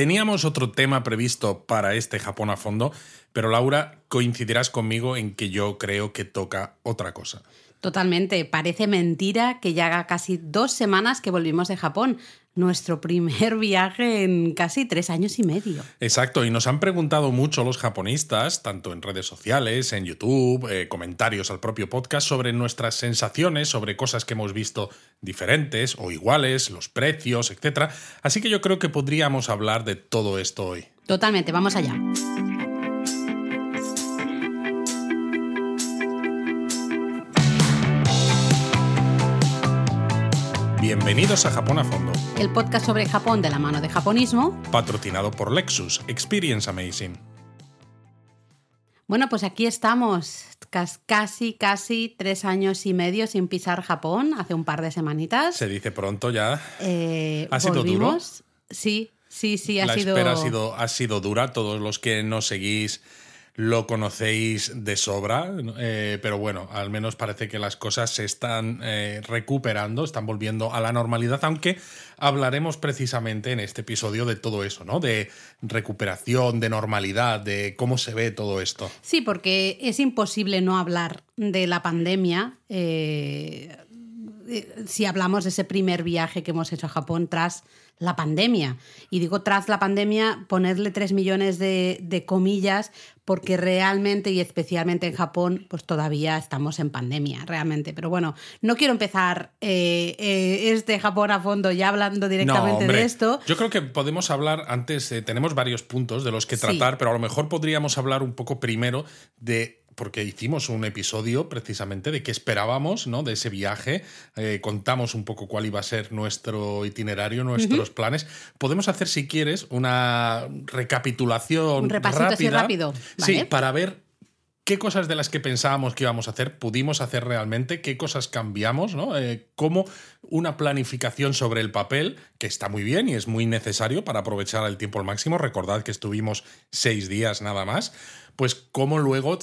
Teníamos otro tema previsto para este Japón a fondo, pero Laura, coincidirás conmigo en que yo creo que toca otra cosa. Totalmente. Parece mentira que ya haga casi dos semanas que volvimos de Japón. Nuestro primer viaje en casi tres años y medio. Exacto, y nos han preguntado mucho los japonistas, tanto en redes sociales, en YouTube, eh, comentarios al propio podcast, sobre nuestras sensaciones, sobre cosas que hemos visto diferentes o iguales, los precios, etc. Así que yo creo que podríamos hablar de todo esto hoy. Totalmente, vamos allá. Bienvenidos a Japón a Fondo, El podcast sobre Japón de la mano de japonismo. patrocinado por Lexus, Experience Amazing. Bueno, pues aquí estamos, cas- casi, casi tres años y medio sin pisar Japón, hace un par de semanitas. Se dice pronto ya. Eh, ¿Ha sido duro? Sí, sí, sí, ha La sido... espera ha sido, ha sido dura. Todos los que nos seguís lo conocéis de sobra, eh, pero bueno, al menos parece que las cosas se están eh, recuperando, están volviendo a la normalidad, aunque hablaremos precisamente en este episodio de todo eso, ¿no? De recuperación, de normalidad, de cómo se ve todo esto. Sí, porque es imposible no hablar de la pandemia eh, si hablamos de ese primer viaje que hemos hecho a Japón tras la pandemia. Y digo tras la pandemia, ponerle tres millones de, de comillas, porque realmente y especialmente en Japón, pues todavía estamos en pandemia, realmente. Pero bueno, no quiero empezar eh, eh, este Japón a fondo ya hablando directamente de esto. Yo creo que podemos hablar antes, eh, tenemos varios puntos de los que Sí. tratar, pero a lo mejor podríamos hablar un poco primero de porque hicimos un episodio precisamente de qué esperábamos ¿no? de ese viaje, eh, contamos un poco cuál iba a ser nuestro itinerario, nuestros planes. Podemos hacer, si quieres, una recapitulación Un repasito así rápida. rápido, Sí, ¿vale? para ver qué cosas de las que pensábamos que íbamos a hacer pudimos hacer realmente, qué cosas cambiamos, ¿no? Eh, cómo una planificación sobre el papel, que está muy bien y es muy necesario para aprovechar el tiempo al máximo. Recordad que estuvimos seis días nada más. Pues cómo luego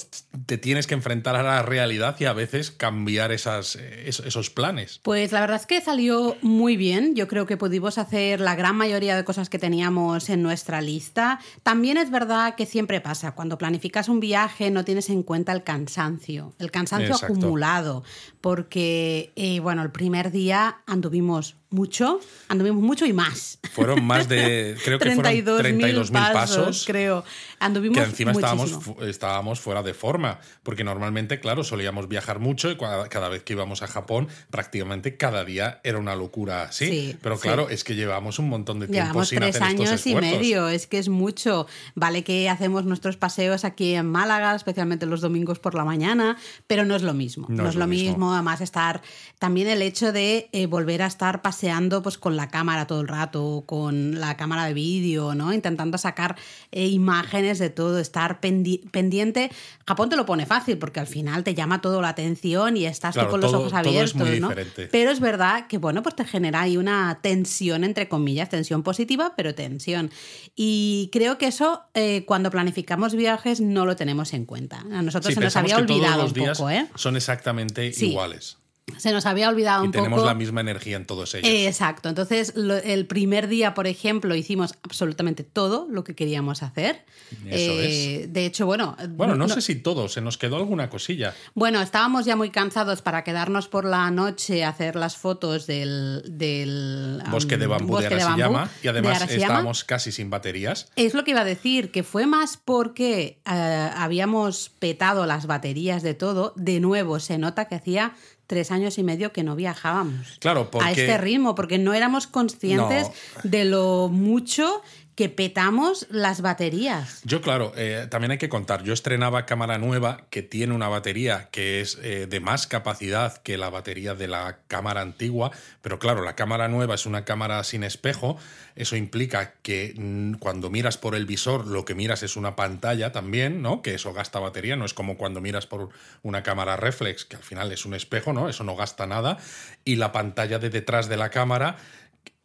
te tienes que enfrentar a la realidad y a veces cambiar esas, eh, es- esos planes. Pues la verdad es que salió muy bien. Yo creo que pudimos hacer la gran mayoría de cosas que teníamos en nuestra lista. También es verdad que siempre pasa, cuando planificas un viaje no tienes en cuenta el cansancio, el cansancio Exacto. acumulado, porque, eh, bueno, el primer día anduvimos mucho, anduvimos mucho y más. Fueron más de, creo que fueron 32.000 pasos, pasos. creo. Anduvimos que encima estábamos, estábamos fuera de forma, porque normalmente, claro, solíamos viajar mucho y cada, vez que íbamos a Japón, prácticamente cada día era una locura así. Sí, Pero sí. claro, es que llevamos un montón de tiempo Llevamos sin tres hacer estos años y medio, es que es mucho. Vale que hacemos nuestros paseos aquí en Málaga, especialmente los domingos por la mañana, pero no es lo mismo. No, es lo mismo. además estar también el hecho de eh, volver a estar paseando pues con la cámara todo el rato, con la cámara de vídeo, ¿no? Intentando sacar eh, imágenes de todo, estar pendi- pendiente. Japón te lo pone fácil porque al final te llama todo la atención y estás tú Claro, con los todo- ojos todo es abiertos, muy ¿no? diferente. Pero es verdad que, bueno, pues te genera ahí una tensión, entre comillas, tensión positiva, pero tensión. Y creo que eso, eh, cuando planificamos viajes, no lo tenemos en cuenta. A nosotros Sí, se nos había olvidado los un días poco, ¿eh? son exactamente Sí. iguales. Se nos había olvidado Y un tenemos poco. la misma energía en todos ellos. Eh, Exacto. Entonces, lo- el primer día, por ejemplo, hicimos absolutamente todo lo que queríamos hacer. Eso De hecho, bueno. bueno, no, sé si todo, se nos quedó alguna cosilla. Bueno, estábamos ya muy cansados para quedarnos por la noche a hacer las fotos del, del Bosque de bambú bosque de Arashiyama. bambú y de además estábamos casi sin baterías. Es lo que iba a decir, que fue más porque eh, habíamos petado las baterías de todo. De nuevo, se nota que hacía tres años y medio que no viajábamos. Claro, porque- A este ritmo, porque no éramos conscientes de lo mucho que petamos las baterías. Yo, claro, eh, también hay que contar, yo estrenaba cámara nueva que tiene una batería que es eh, de más capacidad que la batería de la cámara antigua, pero claro, la cámara nueva es una cámara sin espejo, eso implica que mm, cuando miras por el visor lo que miras es una pantalla también, ¿no? Que eso gasta batería, no es como cuando miras por una cámara reflex, que al final es un espejo, ¿no? Eso no gasta nada, y la pantalla de detrás de la cámara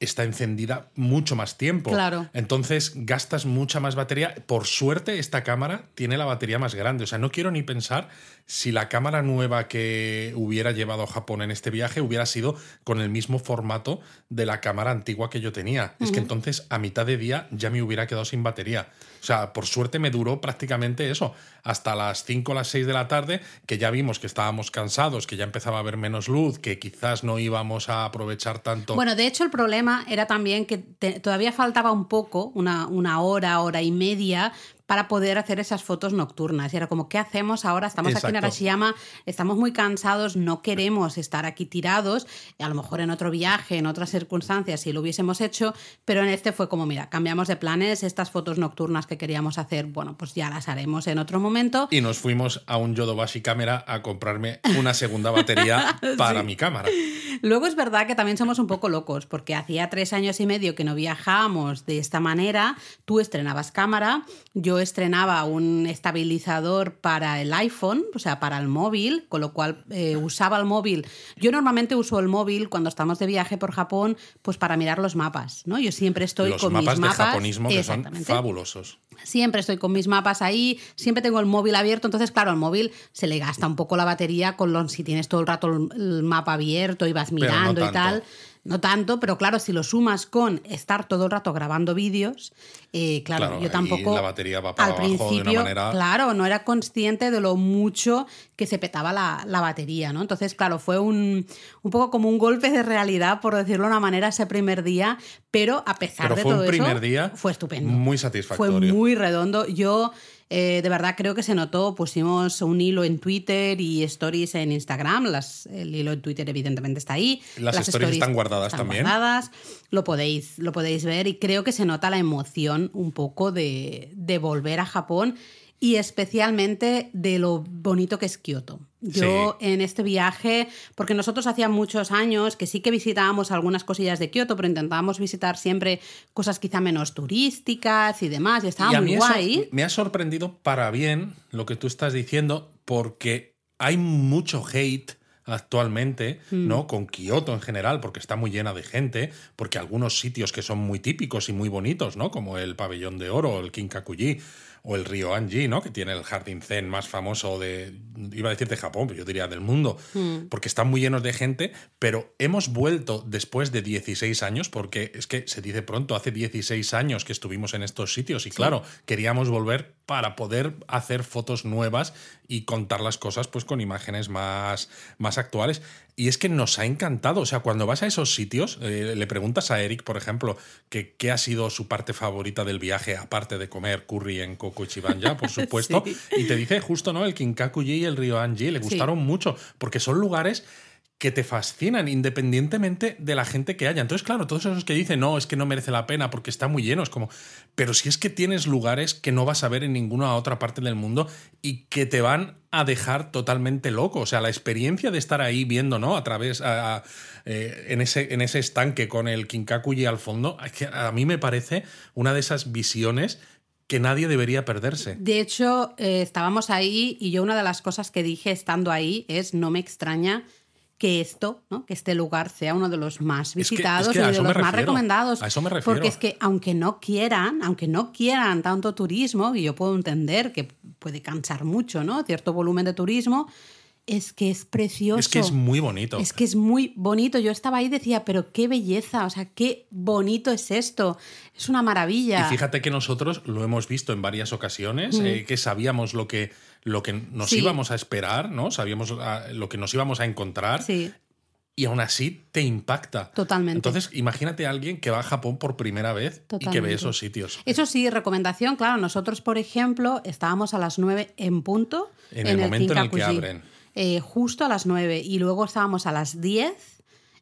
está encendida mucho más tiempo. Claro. Entonces gastas mucha más batería. Por suerte, esta cámara tiene la batería más grande. O sea, no quiero ni pensar si la cámara nueva que hubiera llevado a Japón en este viaje hubiera sido con el mismo formato de la cámara antigua que yo tenía. Es que entonces a mitad de día ya me hubiera quedado sin batería. O sea, por suerte me duró prácticamente eso, hasta las 5 o las 6 de la tarde, que ya vimos que estábamos cansados, que ya empezaba a haber menos luz, que quizás no íbamos a aprovechar tanto. Bueno, de hecho el problema era también que todavía faltaba un poco, una, una hora, hora y media, para poder hacer esas fotos nocturnas. Y era como, ¿qué hacemos ahora? Estamos aquí en. Arashiyama, estamos muy cansados, no queremos estar aquí tirados. A lo mejor en otro viaje, en otras circunstancias, si lo hubiésemos hecho, pero en este fue como, mira, cambiamos de planes, estas fotos nocturnas que queríamos hacer, bueno, pues ya las haremos en otro momento. Y nos fuimos a un Yodobashi cámara a comprarme una segunda batería para mi cámara. Luego es verdad que también somos un poco locos, porque hacía tres años y medio que no viajábamos de esta manera. Tú estrenabas cámara, yo estrenaba un estabilizador para el iPhone, o sea, para el móvil, con lo cual eh, usaba el móvil. Yo normalmente uso el móvil cuando estamos de viaje por Japón, pues para mirar los mapas, ¿no? Yo siempre estoy Los con mapas mis de mapas. japonismo que son fabulosos. Siempre estoy con mis mapas ahí, siempre tengo el móvil abierto, entonces claro, al móvil se le gasta un poco la batería con los, si tienes todo el rato el, mapa abierto y vas no mirando y tal. No tanto, pero claro, si lo sumas con estar todo el rato grabando vídeos, eh, claro, Claro, yo tampoco. la batería va para al abajo de una principio, manera- claro, no era consciente de lo mucho que se petaba la, la batería, ¿no? Entonces, claro, fue un, un poco como un golpe de realidad, por decirlo de una manera, ese primer día, pero a pesar Pero de fue todo un primer eso, día fue estupendo. muy Fue satisfactorio. muy redondo. Yo eh, de verdad creo que se notó. Pusimos un hilo en Twitter y stories en Instagram. Las, el hilo en Twitter evidentemente está ahí. Las stories están guardadas están también. guardadas. Lo podéis, lo podéis ver y creo que se nota la emoción un poco de, de volver a Japón y especialmente de lo bonito que es Kioto. Yo en este viaje, porque nosotros hacía muchos años que sí que visitábamos algunas cosillas de Kioto, pero intentábamos visitar siempre cosas quizá menos turísticas y demás, y estaba y muy eso guay. me ha sorprendido para bien lo que tú estás diciendo, porque hay mucho hate actualmente, Mm. ¿no? Con Kioto en general, porque está muy llena de gente, porque algunos sitios que son muy típicos y muy bonitos, ¿no? Como el Pabellón de Oro, el Kinkakuji, o el río Anji, ¿no? Que tiene el jardín zen más famoso de, iba a decir de Japón, pero yo diría del mundo, Mm. porque están muy llenos de gente, pero hemos vuelto después de 16 años, porque es que se dice pronto, hace 16 años que estuvimos en estos sitios y claro, queríamos volver para poder hacer fotos nuevas y contar las cosas pues con imágenes más, más actuales. Y es que nos ha encantado, o sea, cuando vas a esos sitios, eh, le preguntas a Eric, por ejemplo, que qué ha sido su parte favorita del viaje, aparte de comer curry en Kokochibanya, por supuesto, Sí. y te dice justo, ¿no? El Kinkakuji y el río Anji le Sí. gustaron mucho, porque son lugares que te fascinan independientemente de la gente que haya. Entonces, claro, todos esos que dicen, no, es que no merece la pena porque está muy lleno, es como, pero si es que tienes lugares que no vas a ver en ninguna otra parte del mundo y que te van a dejar totalmente loco. O sea, la experiencia de estar ahí viendo, ¿no? A través, a- eh, en, ese, en ese estanque con el Kinkakuji al fondo, a mí me parece una de esas visiones que nadie debería perderse. De hecho, eh, estábamos ahí y yo una de las cosas que dije estando ahí es no me extraña que esto, ¿no? que este lugar sea uno de los más Es que- es visitados que y de los más recomendados. a eso me refiero. Porque es que aunque no quieran, aunque no quieran tanto turismo, y yo puedo entender que puede cansar mucho, ¿no? Cierto volumen de turismo, es que es precioso. Es que es muy bonito. Es que es muy bonito. Yo estaba ahí y decía, pero qué belleza, o sea, qué bonito es esto. Es una maravilla. Y fíjate que nosotros lo hemos visto en varias ocasiones, eh, que sabíamos lo que, lo que nos Sí. íbamos a esperar, ¿no? Sabíamos ah, lo que nos íbamos a encontrar Sí, y aún así te impacta. Totalmente. Entonces, imagínate a alguien que va a Japón por primera vez y que Totalmente. ve esos sitios. Eso sí, recomendación, claro, nosotros, por ejemplo, estábamos a las 9 en punto. En el momento en el que abren. Eh, justo a las 9 y luego estábamos a las 10,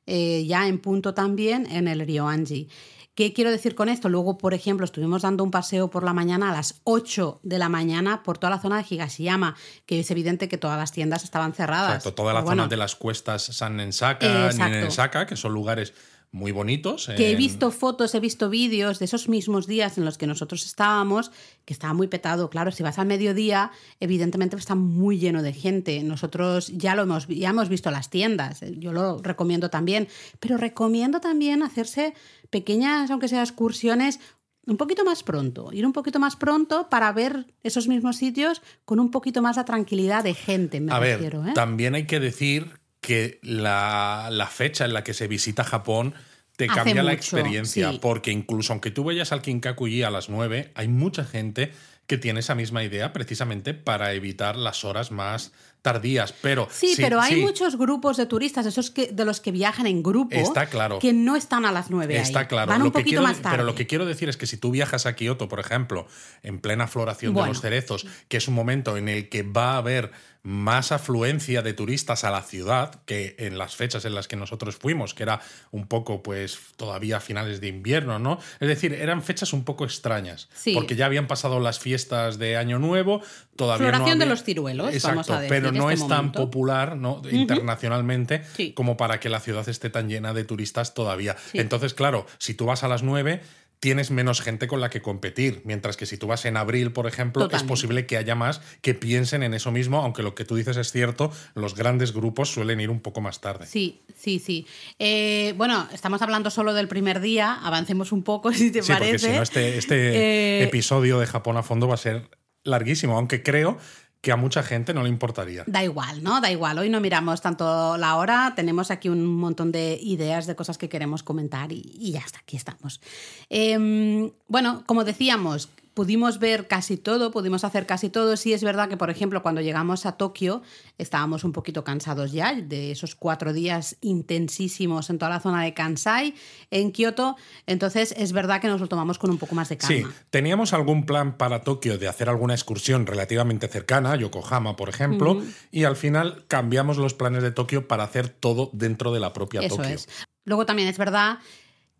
eh, ya en punto también, en el Ryoanji. ¿Qué quiero decir con esto? Luego, por ejemplo, estuvimos dando un paseo por la mañana a las 8 de la mañana por toda la zona de Higashiyama, que es evidente que todas las tiendas estaban cerradas. Exacto, toda la Pero zona bueno, de las cuestas San Nensaka. Ninensaka, que son lugares muy bonitos. Que he visto fotos, he visto vídeos de esos mismos días en los que nosotros estábamos, que estaba muy petado. Claro, si vas al mediodía, evidentemente está muy lleno de gente. Nosotros ya lo hemos, ya hemos visto las tiendas, yo lo recomiendo también, pero recomiendo también hacerse pequeñas, aunque sea excursiones, un poquito más pronto, ir un poquito más pronto para ver esos mismos sitios con un poquito más de tranquilidad de gente, me A ver, refiero. ¿eh? también hay que decir que la, la fecha en la que se visita Japón te Hace cambia la experiencia, sí. porque incluso aunque tú vayas al Kinkakuji a las 9, hay mucha gente que tiene esa misma idea precisamente para evitar las horas más tardías. Pero Sí, pero hay sí, muchos grupos de turistas, esos que, de los que viajan en grupo, Está claro. que no están a las 9 ahí. Está claro. Van Lo un poquito quiero- más tarde. Pero lo que quiero decir es que si tú viajas a Kioto, por ejemplo, en plena floración Bueno. de los cerezos, que es un momento en el que va a haber más afluencia de turistas a la ciudad que en las fechas en las que nosotros fuimos, que era un poco, pues, todavía finales de invierno, ¿no? Es decir, eran fechas un poco extrañas, Sí. porque ya habían pasado las fiestas de Año Nuevo, todavía no Floración de había- los ciruelos, Exacto, vamos a decir, pero no este es tan popular ¿no? internacionalmente Sí. como para que la ciudad esté tan llena de turistas todavía. Sí. Entonces, claro, si tú vas a las 9, tienes menos gente con la que competir, mientras que si tú vas en abril, por ejemplo, Totalmente. es posible que haya más que piensen en eso mismo, aunque lo que tú dices es cierto, los grandes grupos suelen ir un poco más tarde. Sí, sí, sí. Eh, bueno, estamos hablando solo del primer día, avancemos un poco si te Sí, porque si no, este, este Eh, episodio de Japón a fondo va a ser larguísimo, aunque creo que a mucha gente no le importaría. Da igual, ¿no? Da igual. Hoy no miramos tanto la hora, tenemos aquí un montón de ideas de cosas que queremos comentar y, y ya está, aquí estamos. Em, bueno, como decíamos, pudimos ver casi todo, pudimos hacer casi todo. Sí es verdad que, por ejemplo, cuando llegamos a Tokio estábamos un poquito cansados ya de esos cuatro días intensísimos en toda la zona de Kansai, en Kioto. Entonces es verdad que nos lo tomamos con un poco más de calma. Sí, teníamos algún plan para Tokio de hacer alguna excursión relativamente cercana, Yokohama, por ejemplo, y al final cambiamos los planes de Tokio para hacer todo dentro de la propia Eso Tokio. es. Luego también es verdad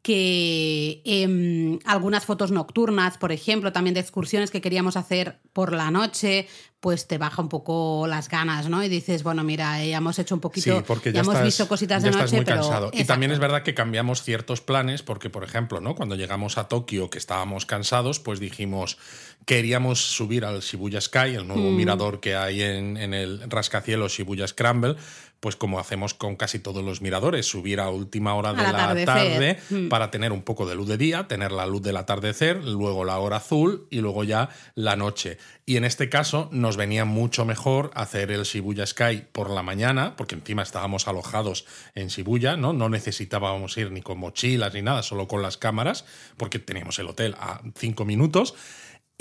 que em, algunas fotos nocturnas, por ejemplo, también de excursiones que queríamos hacer por la noche, pues te baja un poco las ganas, ¿no? Y dices, bueno, mira, ya hemos hecho un poquito, Sí, porque ya, ya, hemos estás, visto cositas ya de estás noche, muy pero cansado. Y también es verdad que cambiamos ciertos planes, porque, por ejemplo, ¿no? cuando llegamos a Tokio, que estábamos cansados, pues dijimos queríamos subir al Shibuya Sky, el Mm. nuevo mirador que hay en, en el rascacielos Shibuya Scramble, pues como hacemos con casi todos los miradores, subir a última hora de la tarde Mm. para tener un poco de luz de día, tener la luz del atardecer, luego la hora azul y luego ya la noche. Y en este caso nos venía mucho mejor hacer el Shibuya Sky por la mañana, porque encima estábamos alojados en Shibuya, ¿no? No necesitábamos ir ni con mochilas ni nada, solo con las cámaras, porque teníamos el hotel a cinco minutos.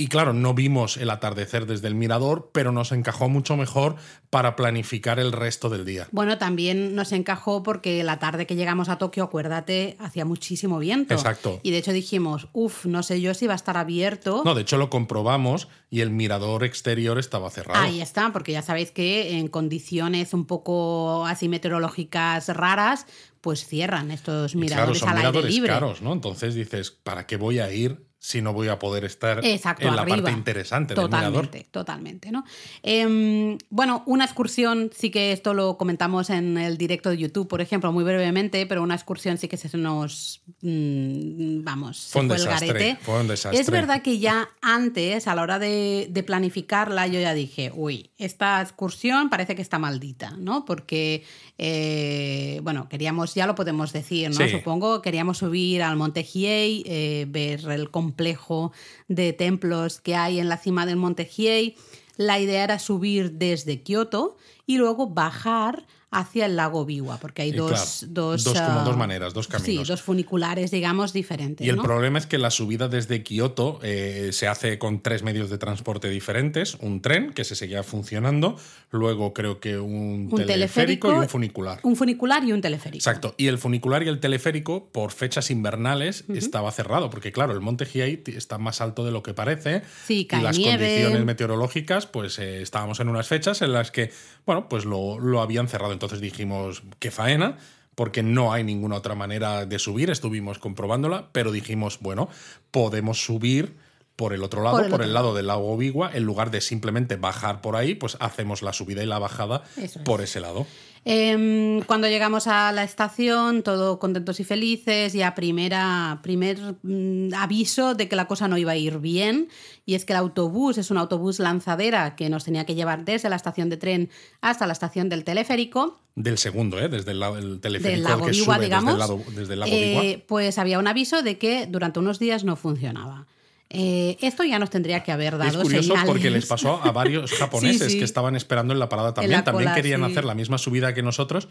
Y claro, no vimos el atardecer desde el mirador, pero nos encajó mucho mejor para planificar el resto del día. Bueno, también nos encajó porque la tarde que llegamos a Tokio, acuérdate, hacía muchísimo viento. Exacto. Y de hecho dijimos, uff, no sé yo si va a estar abierto. No, de hecho lo comprobamos y el mirador exterior estaba cerrado. Ahí está, porque ya sabéis que en condiciones un poco así meteorológicas raras, pues cierran estos Y claro, miradores son al aire miradores libre. caros, ¿no? Entonces dices, ¿para qué voy a ir si no voy a poder estar Exacto, en la arriba. parte interesante del mirador? Totalmente, totalmente, ¿no? Em, bueno, una excursión, sí que esto lo comentamos en el directo de YouTube, por ejemplo, muy brevemente, pero una excursión sí que se nos, mm, vamos, Fue un el desastre, garete. fue un desastre. Es verdad que ya antes, a la hora de, de planificarla, yo ya dije, uy, esta excursión parece que está maldita, ¿no? Porque, eh, bueno, queríamos, ya lo podemos decir, ¿no? Sí. Supongo, queríamos subir al Monte Hiei, eh, ver el complejo de templos que hay en la cima del Monte Hiei. La idea era subir desde Kioto y luego bajar hacia el lago Biwa, porque hay dos, claro, dos, dos como ah, dos maneras, dos caminos. Sí, dos funiculares, digamos, diferentes. Y el ¿no? problema es que la subida desde Kioto eh, se hace con tres medios de transporte diferentes: un tren que se seguía funcionando, luego creo que un, Un teleférico, y un funicular. Un funicular y un teleférico. Exacto. Y el funicular y el teleférico, por fechas invernales, estaba cerrado, porque claro, el monte Hiei está más alto de lo que parece. Sí, y las nieve. condiciones meteorológicas, pues eh, estábamos en unas fechas en las que, bueno, pues lo, lo habían cerrado. Entonces dijimos, qué faena. Porque no hay ninguna otra manera de subir, estuvimos comprobándola, pero dijimos, bueno, podemos subir por el otro lado, Por por el lado del lago Bigua, en lugar de simplemente bajar por ahí, pues hacemos la subida y la bajada Eso es. por ese lado. Em, cuando llegamos a la estación, todo contentos y felices, ya primera, primer mm, aviso de que la cosa no iba a ir bien, y es que el autobús es un autobús lanzadera que nos tenía que llevar desde la estación de tren hasta la estación del teleférico. Del segundo, ¿eh? desde el, del teleférico del lago sube digamos, desde el, lado, desde el lago eh, pues había un aviso de que durante unos días no funcionaba. Eh, esto ya nos tendría que haber dado Es curioso señales. porque les pasó a varios japoneses sí. que estaban esperando en la parada también. la también cola, querían sí. hacer la misma subida que nosotros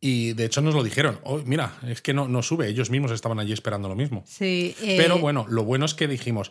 y de hecho nos lo dijeron. "Oh, mira, es que no, no sube. Ellos mismos estaban allí esperando lo mismo. Sí, eh, Pero bueno, lo bueno es que dijimos,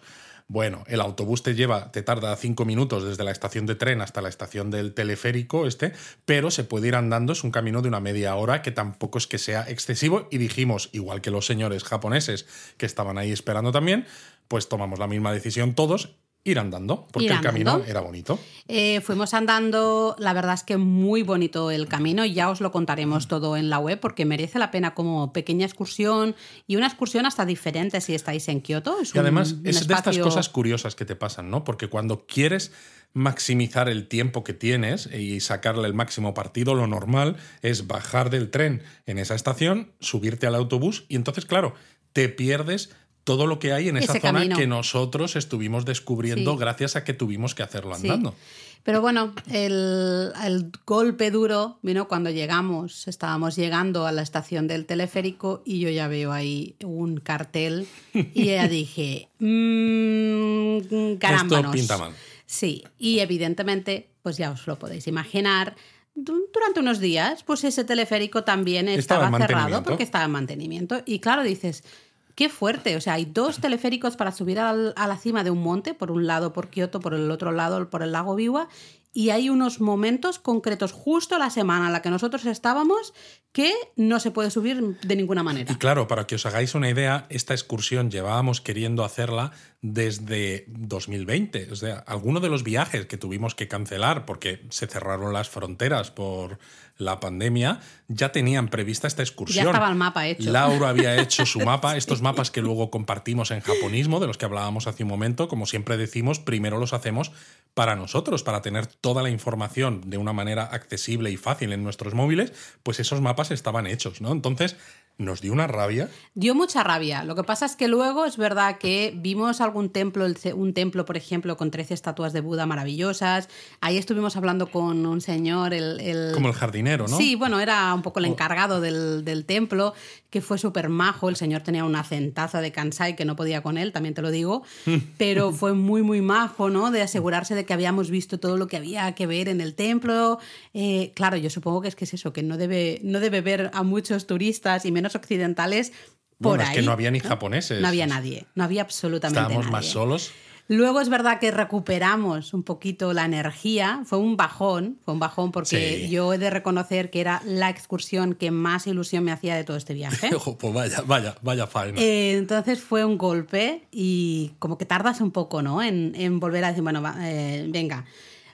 bueno, el autobús te lleva, te tarda cinco minutos desde la estación de tren hasta la estación del teleférico este, pero se puede ir andando, es un camino de una media hora que tampoco es que sea excesivo. Y dijimos, igual que los señores japoneses que estaban ahí esperando también, pues tomamos la misma decisión todos, ir andando, porque Ir el camino era bonito. Eh, fuimos andando, la verdad es que muy bonito el camino, ya os lo contaremos todo en la web porque merece la pena como pequeña excursión y una excursión hasta diferente si estáis en Kioto. Es Y además un- es de estas cosas curiosas que te pasan, ¿no? Porque cuando quieres maximizar el tiempo que tienes y sacarle el máximo partido, lo normal es bajar del tren en esa estación, subirte al autobús y entonces, claro, te pierdes todo lo que hay en esa zona camino. que nosotros estuvimos descubriendo Sí. gracias a que tuvimos que hacerlo Sí. andando. Pero bueno, el, el golpe duro vino cuando llegamos. Estábamos llegando a la estación del teleférico y yo ya veo ahí un cartel y ya dije, mmm, carámbanos. pinta mal. Sí, y evidentemente, pues ya os lo podéis imaginar. du- Durante unos días, pues ese teleférico también Estaba cerrado porque estaba en mantenimiento. Y claro, dices, qué fuerte. O sea, hay dos teleféricos para subir al- a la cima de un monte, por un lado por Kioto, por el otro lado por el lago Biwa. Y hay unos momentos concretos, justo la semana en la que nosotros estábamos, que no se puede subir de ninguna manera. Y claro, para que os hagáis una idea, esta excursión llevábamos queriendo hacerla desde 2020. O sea, algunos de los viajes que tuvimos que cancelar porque se cerraron las fronteras por la pandemia, ya tenían prevista esta excursión. Ya estaba el mapa hecho. Laura había hecho su mapa, estos mapas que luego compartimos en japonismo, de los que hablábamos hace un momento, como siempre decimos, primero los hacemos para nosotros, para tener toda la información de una manera accesible y fácil en nuestros móviles, pues esos mapas estaban hechos, ¿no? Entonces nos dio una rabia. Dio mucha rabia. Lo que pasa es que luego es verdad que vimos algún templo, un templo, por ejemplo, con 13 estatuas de Buda maravillosas. Ahí estuvimos hablando con un señor, el... el- Como el jardinero, ¿no? Sí, bueno, era un poco el encargado del, del templo, que fue súper majo. El señor tenía una centaza de Kansai que no podía con él, también te lo digo. Pero fue muy, muy majo, ¿no? De asegurarse de que habíamos visto todo lo que había que ver en el templo. Eh, claro, yo supongo que es que es eso, que no debe, no debe ver a muchos turistas y menos occidentales por Bueno, ahí. es que no había ni japoneses. No había nadie, no había absolutamente Estábamos nadie. más solos. Luego es verdad que recuperamos un poquito la energía. Fue un bajón, fue un bajón porque Sí. yo he de reconocer que era la excursión que más ilusión me hacía de todo este viaje. Ojo, pues vaya, vaya, vaya faena. Eh, entonces fue un golpe y como que tardas un poco, ¿no? En, en volver a decir, bueno, va, eh, venga.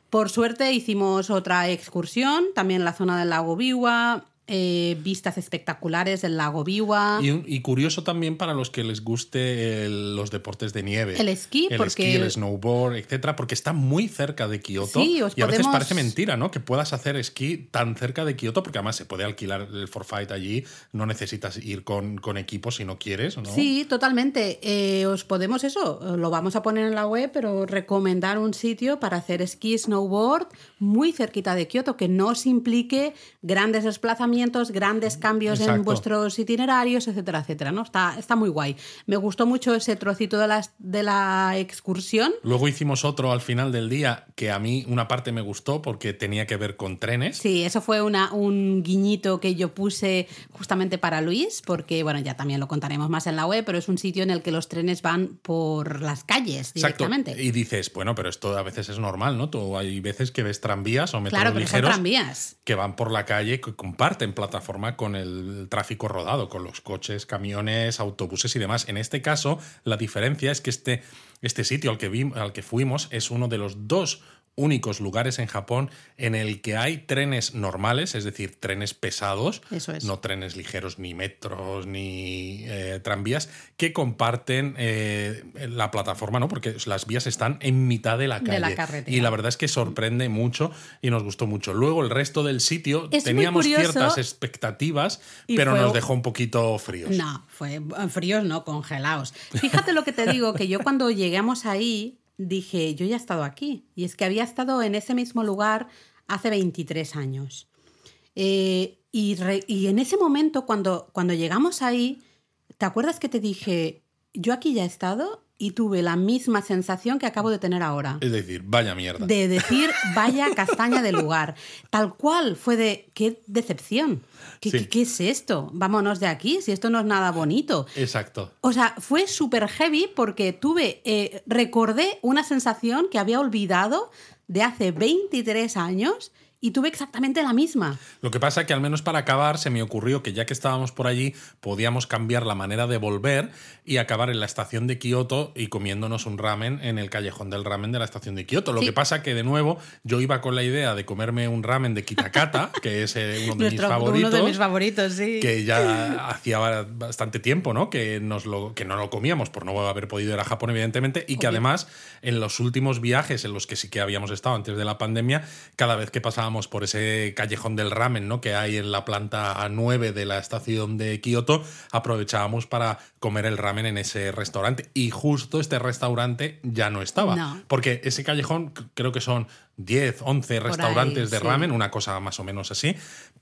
Por suerte hicimos otra excursión, también en la zona del lago Biwa, eh, vistas espectaculares del lago Biwa. Y, y curioso también para los que les guste el- los deportes de nieve. El esquí, el porque- esquí, el snowboard, etcétera, porque está muy cerca de Kioto. Sí, os y a veces parece mentira, ¿no? Que puedas hacer esquí tan cerca de Kioto, porque además se puede alquilar el forfait allí, no necesitas ir con, con equipo si no quieres, ¿no? Sí, totalmente. Eh, os podemos eso, lo vamos a poner en la web, pero recomendar un sitio para hacer esquí, snowboard muy cerquita de Kioto, que no os implique grandes desplazamientos, grandes cambios Exacto. en vuestros itinerarios, etcétera, etcétera. ¿no? Está, está muy guay. Me gustó mucho ese trocito de la, de la excursión. Luego hicimos otro al final del día que a mí una parte me gustó porque tenía que ver con trenes. Sí, eso fue una, un guiñito que yo puse justamente para Luis, porque bueno, ya también lo contaremos más en la web, pero es un sitio en el que los trenes van por las calles Exacto. directamente. Y dices, bueno, pero esto a veces es normal, ¿no? Tú hay veces que ves tranvías o metros Claro, pero son ligeros tranvías. que van por la calle, que comparten plataforma con el tráfico rodado, con los coches, camiones, autobuses y demás. En este caso, la diferencia es que este, este sitio al que, al que fuimos es uno de los dos únicos lugares en Japón en el que hay trenes normales, es decir, trenes pesados, Eso es. no trenes ligeros, ni metros, ni eh, tranvías, que comparten eh, la plataforma, ¿no? Porque las vías están en mitad de la De calle. la carretera. y la verdad es que sorprende mucho y nos gustó mucho. Luego el resto del sitio Es teníamos ciertas expectativas, pero fue- nos dejó un poquito fríos. No, fue fríos, no, congelados. Fíjate lo que te digo, que yo cuando llegamos ahí dije, yo ya he estado aquí. Y es que había estado en ese mismo lugar hace 23 años. Eh, y, re- y en ese momento, cuando, cuando llegamos ahí, ¿te acuerdas que te dije, yo aquí ya he estado y tuve la misma sensación que acabo de tener ahora? Es decir, vaya mierda. de decir vaya castaña del lugar. Tal cual fue de qué decepción. ¿Qué, Sí. qué- qué es esto? Vámonos de aquí, si esto no es nada bonito. Exacto. O sea, fue súper heavy porque tuve, eh, recordé una sensación que había olvidado de hace 23 años y tuve exactamente la misma. Lo que pasa es que al menos para acabar se me ocurrió que ya que estábamos por allí podíamos cambiar la manera de volver y acabar en la estación de Kioto y comiéndonos un ramen en el callejón del ramen de la estación de Kioto. Lo Sí. que pasa que de nuevo yo iba con la idea de comerme un ramen de Kitakata, que es eh, uno de mis favoritos. Uno de mis favoritos, sí. que ya hacía ba- bastante tiempo, ¿no? Que, nos lo, que no lo comíamos por no haber podido ir a Japón, evidentemente, y que Obvio. además en los últimos viajes en los que sí que habíamos estado antes de la pandemia, cada vez que pasábamos por ese callejón del ramen, ¿no? Que hay en la planta 9 de la estación de Kioto, aprovechábamos para comer el ramen en ese restaurante. Y justo este restaurante ya no estaba. No. Porque ese callejón creo que son 10, 11 ahí, restaurantes de sí. ramen, una cosa más o menos así,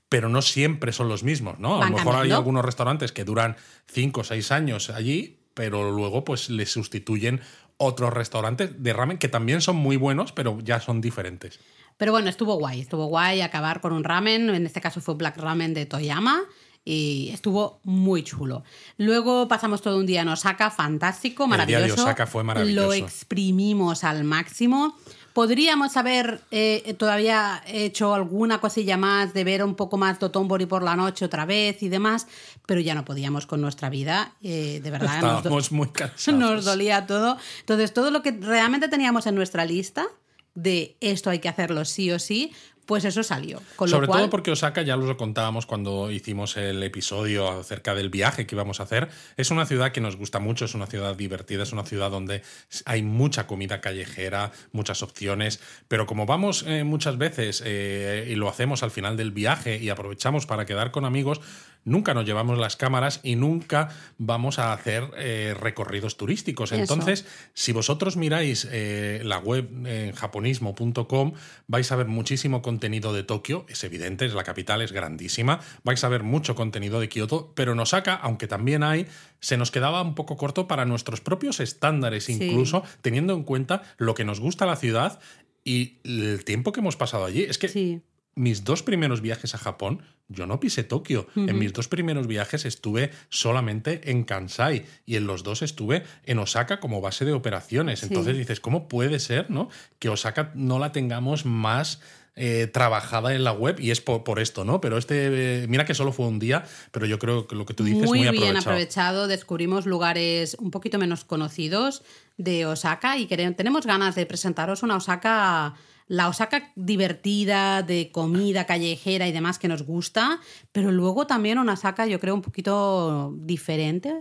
pero no siempre son los mismos, ¿no? A lo mejor hay algunos restaurantes que duran 5 o 6 años allí, pero luego pues le sustituyen otros restaurantes de ramen que también son muy buenos, pero ya son diferentes. Pero bueno, estuvo guay, estuvo guay acabar con un ramen, en este caso fue Black Ramen de Toyama y estuvo muy chulo. Luego pasamos todo un día en Osaka, fantástico, El día de maravilloso. Osaka fue maravilloso. Lo exprimimos al máximo. Podríamos haber eh, todavía hecho alguna cosilla más de ver un poco más Dotonbori por la noche otra vez y demás, pero ya no podíamos con nuestra vida, eh, de verdad. nos Estábamos muy cansados. nos dolía todo. Entonces, todo lo que realmente teníamos en nuestra lista de esto hay que hacerlo sí o sí, pues eso salió. Con Sobre lo cual, todo porque Osaka, ya lo contábamos cuando hicimos el episodio acerca del viaje que íbamos a hacer, es una ciudad que nos gusta mucho, es una ciudad divertida, es una ciudad donde hay mucha comida callejera, muchas opciones, pero como vamos eh, muchas veces eh, y lo hacemos al final del viaje y aprovechamos para quedar con amigos, nunca nos llevamos las cámaras y nunca vamos a hacer eh, recorridos turísticos. Eso. Entonces, si vosotros miráis eh, la web en japonismo.com, vais a ver muchísimo contenido de Tokio, es evidente, es la capital, es grandísima, vais a ver mucho contenido de Kioto, pero en Osaka, aunque también hay, se nos quedaba un poco corto para nuestros propios estándares, Sí. incluso teniendo en cuenta lo que nos gusta la ciudad y el tiempo que hemos pasado allí. Es que Sí. Mis dos primeros viajes a Japón, yo no pisé Tokio. En mis dos primeros viajes estuve solamente en Kansai y en los dos estuve en Osaka como base de operaciones. Sí. Entonces dices, ¿cómo puede ser no? que Osaka no la tengamos más eh, trabajada en la web? Y es por, por esto, ¿no? Pero este, eh, mira que solo fue un día, pero yo creo que lo que tú dices muy, muy, bien aprovechado. aprovechado. Descubrimos lugares un poquito menos conocidos de Osaka y quere- tenemos ganas de presentaros una Osaka, la Osaka divertida, de comida callejera y demás que nos gusta, pero luego también una Osaka yo creo un poquito diferente,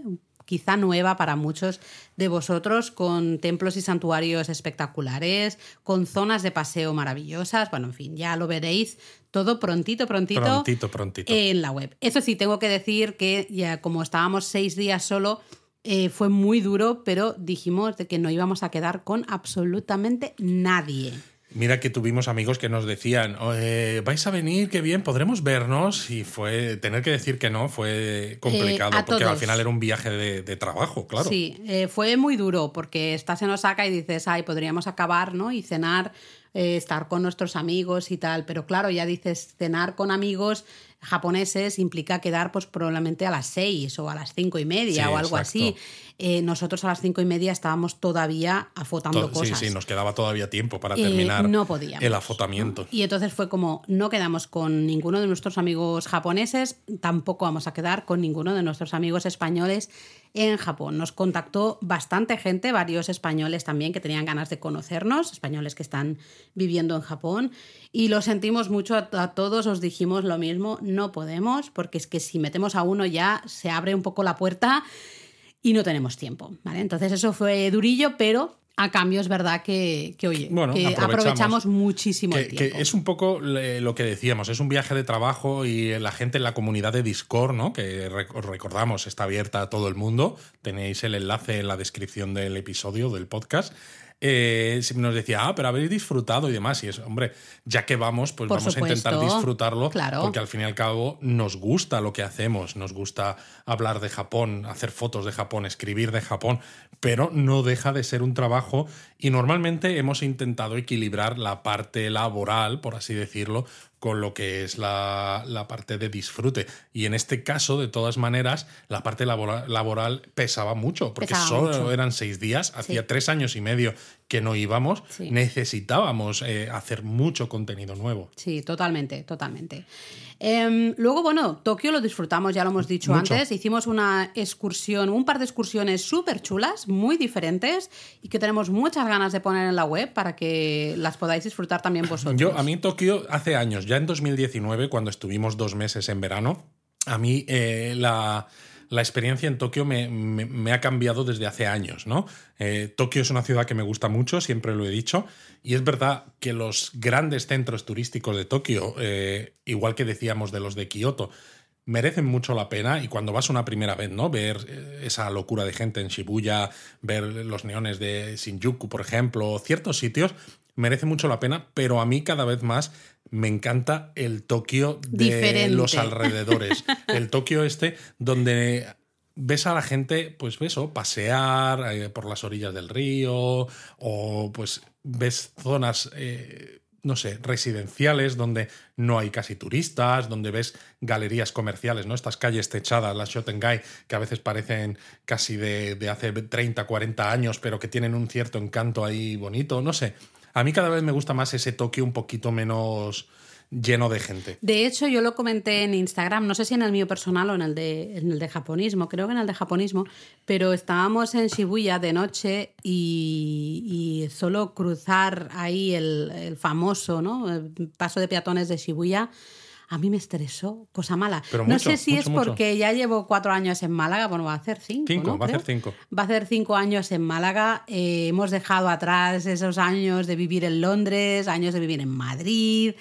quizá nueva para muchos de vosotros, con templos y santuarios espectaculares, con zonas de paseo maravillosas, bueno, en fin, ya lo veréis todo prontito, prontito, Prontito, prontito. en la web. Eso sí, tengo que decir que ya como estábamos seis días solo, eh, fue muy duro, pero dijimos de que no íbamos a quedar con absolutamente nadie. Mira que tuvimos amigos que nos decían, "Eh, vais a venir, qué bien, podremos vernos. Y fue tener que decir que no, fue complicado, Eh, a porque al final era un viaje de, de trabajo, claro. Sí, eh, fue muy duro porque estás en Osaka y dices, ay, podríamos acabar, ¿no? Y cenar, eh, estar con nuestros amigos y tal. Pero claro, ya dices, cenar con amigos japoneses implica quedar pues probablemente a las seis o a las cinco y media Sí, o algo exacto. así. Eh, nosotros a las cinco y media estábamos todavía afotando To- sí, cosas. sí, nos quedaba todavía tiempo para Eh, terminar no podíamos, el afotamiento. Y entonces fue como, no quedamos con ninguno de nuestros amigos japoneses, tampoco vamos a quedar con ninguno de nuestros amigos españoles en Japón. Nos contactó bastante gente, varios españoles también que tenían ganas de conocernos, españoles que están viviendo en Japón. Y lo sentimos mucho a, a todos, os dijimos lo mismo, no podemos, porque es que si metemos a uno ya se abre un poco la puerta y no tenemos tiempo. ¿vale? Entonces eso fue durillo, pero a cambio es verdad que, que oye, Bueno, que aprovechamos. aprovechamos muchísimo el Que, tiempo. que es un poco lo que decíamos, es un viaje de trabajo y la gente en la comunidad de Discord, ¿no? que rec- os recordamos está abierta a todo el mundo, tenéis el enlace en la descripción del episodio del podcast. Eh, nos decía, ah, pero habéis disfrutado y demás. Y es, hombre, ya que vamos, pues Por vamos a intentar disfrutarlo, claro. porque al fin y al cabo nos gusta lo que hacemos, nos gusta hablar de Japón, hacer fotos de Japón, escribir de Japón, pero no deja de ser un trabajo y normalmente hemos intentado equilibrar la parte laboral, por así decirlo, con lo que es la, la parte de disfrute. Y en este caso, de todas maneras, la parte labora- laboral pesaba mucho, porque Pesaba solo mucho. eran seis días, hacía tres años y medio que no íbamos, Sí. necesitábamos eh, hacer mucho contenido nuevo. Sí, totalmente, totalmente. Em, luego, bueno, Tokio lo disfrutamos, ya lo hemos dicho Mucho. antes. Hicimos una excursión, un par de excursiones súper chulas, muy diferentes y que tenemos muchas ganas de poner en la web para que las podáis disfrutar también vosotros. Yo, a mí Tokio, hace años, ya en 2019, cuando estuvimos dos meses en verano, a mí eh, la, la experiencia en Tokio me, ha cambiado desde hace años, ¿no? Eh, Tokio es una ciudad que me gusta mucho, siempre lo he dicho, y es verdad que los grandes centros turísticos de Tokio, eh, igual que decíamos de los de Kioto, merecen mucho la pena y cuando vas una primera vez, ¿no? Ver eh, esa locura de gente en Shibuya, ver los neones de Shinjuku, por ejemplo, ciertos sitios, merece mucho la pena, pero a mí cada vez más me encanta el Tokio de Diferente. los alrededores. el Tokio este donde ves a la gente, pues eso, pasear eh, por las orillas del río o pues ves zonas... eh, no sé, residenciales donde no hay casi turistas, donde ves galerías comerciales, ¿no? Estas calles techadas, las Shotengai, que a veces parecen casi de, de hace 30, 40 años, pero que tienen un cierto encanto ahí bonito, no sé. A mí cada vez me gusta más ese Tokio un poquito menos lleno de gente. De hecho, yo lo comenté en Instagram, no sé si en el mío personal o en el de, en el de japonismo, creo que en el de japonismo, pero estábamos en Shibuya de noche y, solo cruzar ahí el, el famoso ¿no? paso de peatones de Shibuya. A mí me estresó, cosa mala. Pero no mucho, sé si mucho, es mucho. porque ya llevo cuatro años en Málaga, bueno, va a hacer cinco. Cinco, ¿no? va a hacer cinco. Va a hacer cinco años en Málaga. eh, hemos dejado atrás esos años de vivir en Londres, años de vivir en Madrid.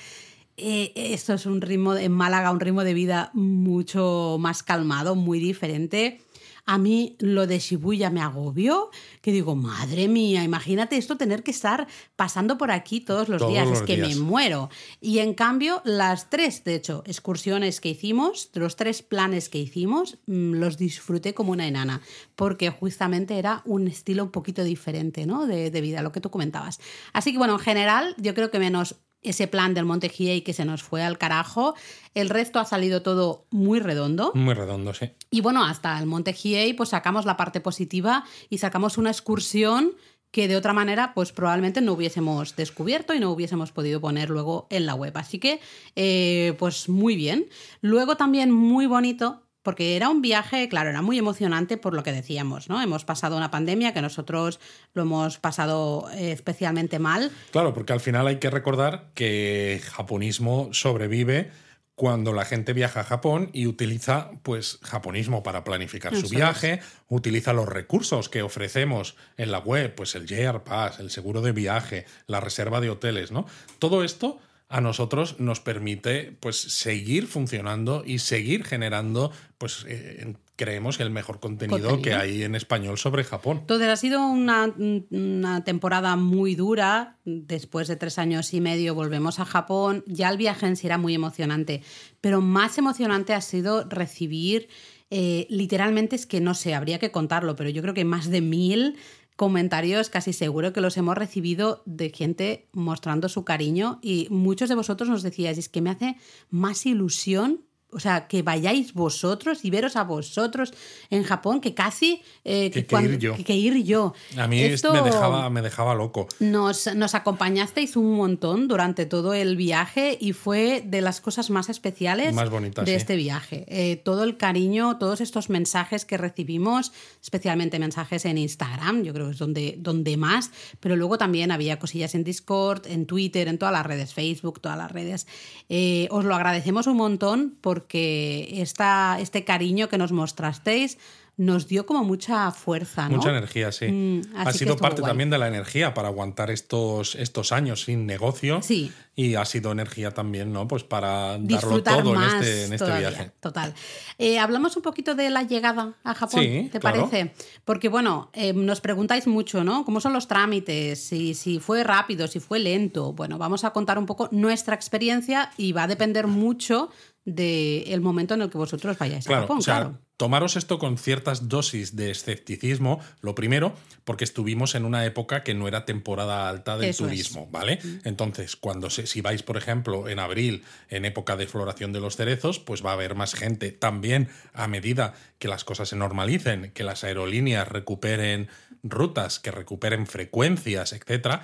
Eh, esto es un ritmo en Málaga, un ritmo de vida mucho más calmado, muy diferente. A mí lo de Shibuya me agobió, que digo, madre mía, imagínate esto tener que estar pasando por aquí todos los Todos días, los es que días. me muero. Y en cambio, las tres, de hecho, excursiones que hicimos, los tres planes que hicimos, mm, los disfruté como una enana, porque justamente era un estilo un poquito diferente ¿no? de, de vida, lo que tú comentabas. Así que bueno, en general, yo creo que menos ese plan del Monte Hiei que se nos fue al carajo, el resto ha salido todo muy redondo. Muy redondo, sí. Y bueno, hasta el Monte Hiei, pues sacamos la parte positiva y sacamos una excursión que de otra manera, pues probablemente no hubiésemos descubierto y no hubiésemos podido poner luego en la web. Así que, eh, pues muy bien. Luego también muy bonito. Porque era un viaje, claro, era muy emocionante por lo que decíamos, ¿no? Hemos pasado una pandemia que nosotros lo hemos pasado eh, especialmente mal. Claro, porque al final hay que recordar que japonismo sobrevive cuando la gente viaja a Japón y utiliza pues japonismo para planificar su viaje, utiliza los recursos que ofrecemos en la web, pues el JR Pass, el seguro de viaje, la reserva de hoteles, ¿no? Todo esto a nosotros nos permite pues seguir funcionando y seguir generando pues eh, creemos el mejor contenido, Contenido. que hay en español sobre Japón. Entonces ha sido una, una temporada muy dura. Después de tres años y medio volvemos a Japón. Ya el viaje en sí era muy emocionante, pero más emocionante ha sido recibir, eh, literalmente es que no sé, habría que contarlo, pero yo creo que más de mil comentarios, casi seguro que los hemos recibido de gente mostrando su cariño y muchos de vosotros nos decíais, es que me hace más ilusión o sea, que vayáis vosotros y veros a vosotros en Japón, que casi eh, Que- que cuando- ir yo. que- ir yo. A mí es- Esto me, dejaba, me dejaba loco. Nos, nos acompañasteis un montón durante todo el viaje y fue de las cosas más especiales Más bonitas, de sí. este viaje. Eh, todo el cariño, todos estos mensajes que recibimos, especialmente mensajes en Instagram, yo creo que es donde, donde más, pero luego también había cosillas en Discord, en Twitter, en todas las redes, Facebook, todas las redes. Eh, os lo agradecemos un montón porque esta, este cariño que nos mostrasteis nos dio como mucha fuerza, ¿no? Mucha energía, sí. Mm, ha sido parte guay. también de la energía para aguantar estos, estos años sin negocio. Sí. Y ha sido energía también, ¿no? Pues para darlo todo más en este, en este todavía, viaje. Total. Eh, Hablamos un poquito de la llegada a Japón, Sí, ¿te claro. parece? Porque, bueno, eh, nos preguntáis mucho, ¿no? ¿Cómo son los trámites? Si, si fue rápido, si fue lento. Bueno, vamos a contar un poco nuestra experiencia y va a depender mucho del momento en el que vosotros vayáis a Claro, Japón, o sea, claro. tomaros esto con ciertas dosis de escepticismo, lo primero, porque estuvimos en una época que no era temporada alta del Eso es. turismo, ¿vale? Entonces, cuando se- si vais, por ejemplo, en abril, en época de floración de los cerezos, pues va a haber más gente. También, a medida que las cosas se normalicen, que las aerolíneas recuperen rutas, que recuperen frecuencias, etcétera,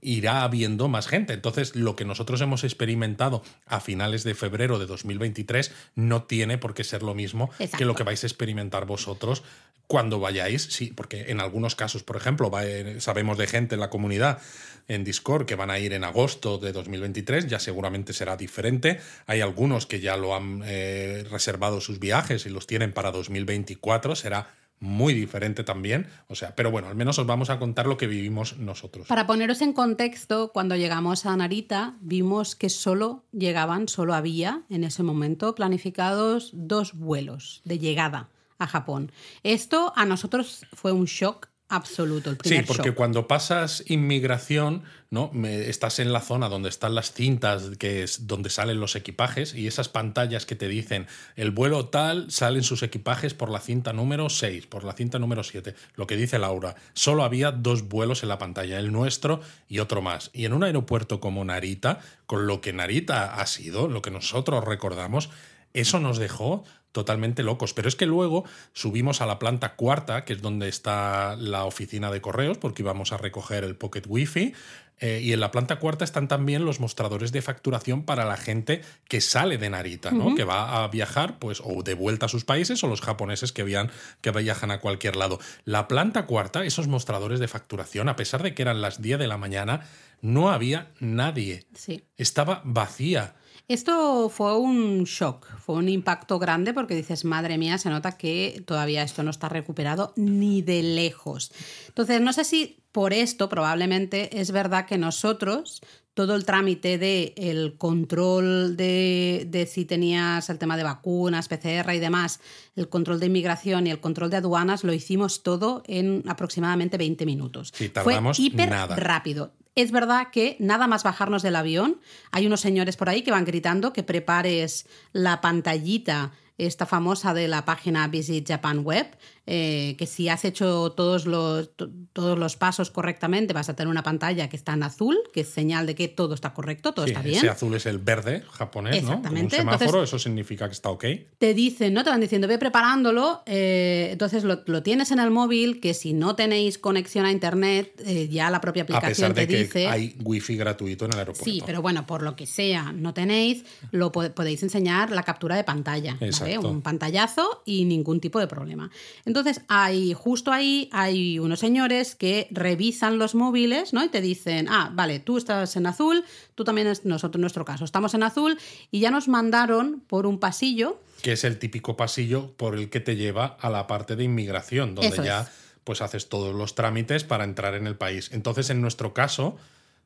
irá habiendo más gente. Entonces, lo que nosotros hemos experimentado a finales de febrero de 2023 no tiene por qué ser lo mismo que lo que vais a experimentar vosotros cuando vayáis. Sí, porque en algunos casos, por ejemplo, va- eh, sabemos de gente en la comunidad en Discord que van a ir en agosto de 2023, ya seguramente será diferente. Hay algunos que ya lo han eh, reservado sus viajes y los tienen para 2024, será muy diferente también. O sea, pero bueno, al menos os vamos a contar lo que vivimos nosotros. Para poneros en contexto, cuando llegamos a Narita, vimos que solo llegaban, solo había en ese momento planificados dos vuelos de llegada a Japón. Esto a nosotros fue un shock absoluto, el Sí, primer porque shock. cuando pasas inmigración, ¿no? Me- estás en la zona donde están las cintas, que es donde salen los equipajes, y esas pantallas que te dicen el vuelo tal, salen sus equipajes por la cinta número 6, por la cinta número 7. Lo que dice Laura, solo había dos vuelos en la pantalla, el nuestro y otro más. Y en un aeropuerto como Narita, con lo que Narita ha sido, lo que nosotros recordamos, eso nos dejó totalmente locos. Pero es que luego subimos a la planta cuarta, que es donde está la oficina de correos, porque íbamos a recoger el Pocket Wi-Fi. eh, y en la planta cuarta están también los mostradores de facturación para la gente que sale de Narita, ¿no? Que va a viajar, pues, o de vuelta a sus países, o los japoneses que, vian- que viajan a cualquier lado. La planta cuarta, esos mostradores de facturación, a pesar de que eran las 10 de la mañana, no había nadie. Sí. Estaba vacía. Esto fue un shock, fue un impacto grande porque dices, madre mía, se nota que todavía esto no está recuperado ni de lejos. Entonces, no sé si por esto probablemente es verdad que nosotros, todo el trámite de el control de, de si tenías el tema de vacunas, PCR y demás, el control de inmigración y el control de aduanas, lo hicimos todo en aproximadamente 20 minutos. Sí, tardamos fue hiper nada. rápido. Es verdad que nada más bajarnos del avión, hay unos señores por ahí que van gritando que prepares la pantallita, esta famosa de la página Visit Japan Web, eh, que si has hecho todos los, to- todos los pasos correctamente vas a tener una pantalla que está en azul, que es señal de que todo está correcto, todo Sí, está bien. Ese azul es el verde japonés, ¿no? Como un Exactamente, semáforo, entonces- eso significa que está ok. te dicen, ¿no? Te van diciendo, ve preparándolo, eh, entonces lo, lo tienes en el móvil, que si no tenéis conexión a internet, eh, ya la propia A aplicación pesar de te que dice... hay wifi gratuito en el aeropuerto. Sí, pero bueno, por lo que sea, no tenéis, lo po- podéis enseñar la captura de pantalla, ¿vale? Un pantallazo y ningún tipo de problema. Entonces, hay justo ahí hay unos señores que revisan los móviles, ¿no? Y te dicen, ah, vale, tú estás en azul, tú también es nosotros en nuestro caso, estamos en azul y ya nos mandaron por un pasillo Que es el típico pasillo por el que te lleva a la parte de inmigración, donde Eso ya es. pues haces todos los trámites para entrar en el país. Entonces, en nuestro caso,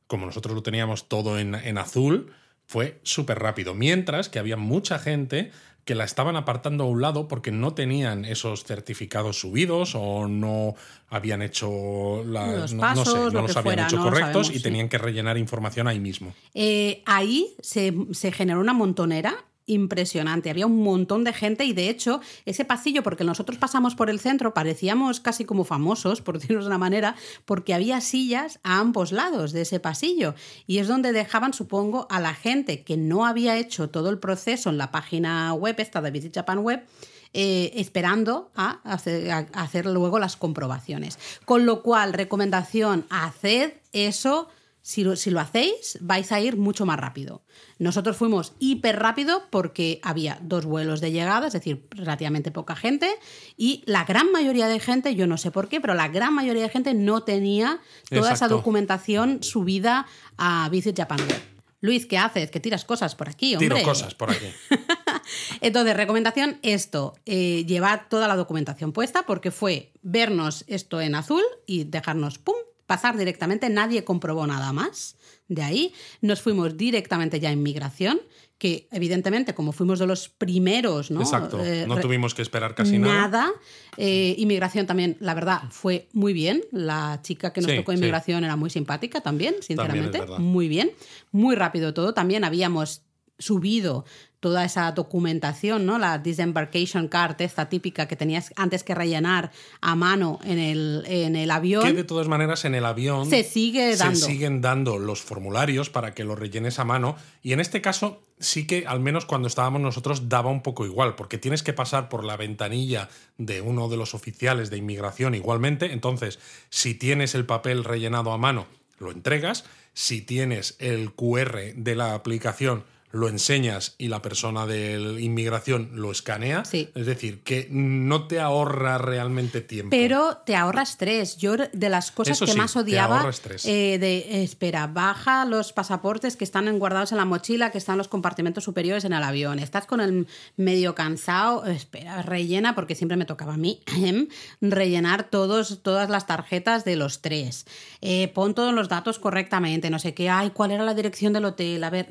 como nosotros lo teníamos todo en, en azul, fue súper rápido. Mientras que había mucha gente que la estaban apartando a un lado porque no tenían esos certificados subidos o no habían hecho la- Los no- no, pasos, sé, no los habían fuera, hecho no correctos sabemos, y sí. tenían que rellenar información ahí mismo. Eh, ahí se, se generó una montonera impresionante. Había un montón de gente y de hecho ese pasillo, porque nosotros pasamos por el centro, parecíamos casi como famosos, por decirlo de una manera, porque había sillas a ambos lados de ese pasillo y es donde dejaban, supongo, a la gente que no había hecho todo el proceso en la página web, esta de Visit Japan Web, eh, esperando a hacer, luego las comprobaciones. Con lo cual, recomendación, haced eso. Si lo, hacéis, vais a ir mucho más rápido. Nosotros fuimos hiper rápido porque había dos vuelos de llegada, es decir, relativamente poca gente, y la gran mayoría de gente, yo no sé por qué, pero la gran mayoría de gente no tenía toda esa documentación subida a Visit Japan Luis, ¿qué haces? Que tiras cosas por aquí, hombre. Tiro cosas por aquí. Entonces, recomendación, esto, eh, llevar toda la documentación puesta porque fue vernos esto en azul y dejarnos, ¡pum!, pasar directamente. Nadie comprobó nada más. De ahí nos fuimos directamente ya en migración que evidentemente como fuimos de los primeros, ¿no? Exacto, eh, no tuvimos que esperar casi nada. Nada. Eh, inmigración también, la verdad, fue muy bien. La chica que nos tocó inmigración era muy simpática también, sinceramente. muy bien. Muy rápido todo. También habíamos subido toda esa documentación, ¿no? La disembarkation card, esta típica que tenías antes que rellenar a mano en el, en el avión. Que de todas maneras en el avión se sigue dando. Se siguen dando los formularios para que los rellenes a mano. Y en este caso sí que al menos cuando estábamos nosotros daba un poco igual, porque tienes que pasar por la ventanilla de uno de los oficiales de inmigración igualmente. Entonces, si tienes el papel rellenado a mano, lo entregas. Si tienes el QR de la aplicación, lo enseñas y la persona de inmigración lo escanea. Es decir, que no te ahorra realmente tiempo. Pero te ahorra estrés. Yo de las cosas que más odiaba eh, de espera, baja los pasaportes que están guardados en la mochila, que están en los compartimentos superiores en el avión. Estás con el medio cansado, espera, rellena, porque siempre me tocaba a mí rellenar todos, todas las tarjetas de los tres. Eh, pon todos los datos correctamente, no sé qué, ay, cuál era la dirección del hotel, a ver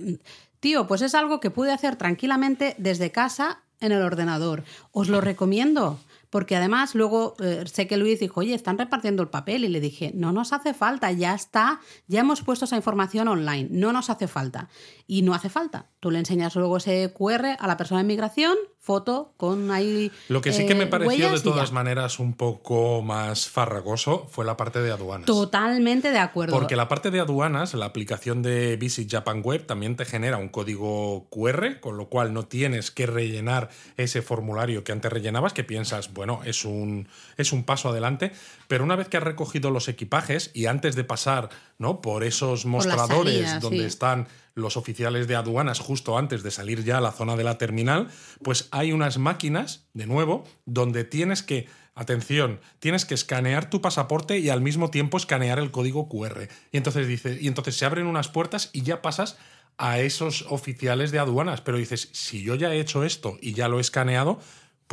Tío, pues es algo que pude hacer tranquilamente desde casa en el ordenador. Os lo recomiendo. Porque además luego eh, sé que Luis dijo, oye, están repartiendo el papel y le dije, no nos hace falta, ya está, ya hemos puesto esa información online, no nos hace falta. Y no hace falta. Tú le enseñas luego ese QR a la persona de inmigración, foto con ahí... Lo que sí que me eh, pareció de todas maneras un poco más farragoso fue la parte de aduanas. Totalmente de acuerdo. Porque la parte de aduanas, la aplicación de Visit Japan Web también te genera un código QR, con lo cual no tienes que rellenar ese formulario que antes rellenabas, que piensas, bueno, bueno, es un, es un paso adelante, pero una vez que has recogido los equipajes y antes de pasar ¿no? por esos mostradores donde están los oficiales de aduanas justo antes de salir ya a la zona de la terminal, pues hay unas máquinas, de nuevo, donde tienes que, atención, tienes que escanear tu pasaporte y al mismo tiempo escanear el código QR. Y entonces, dice, y entonces se abren unas puertas y ya pasas a esos oficiales de aduanas. Pero dices, si yo ya he hecho esto y ya lo he escaneado,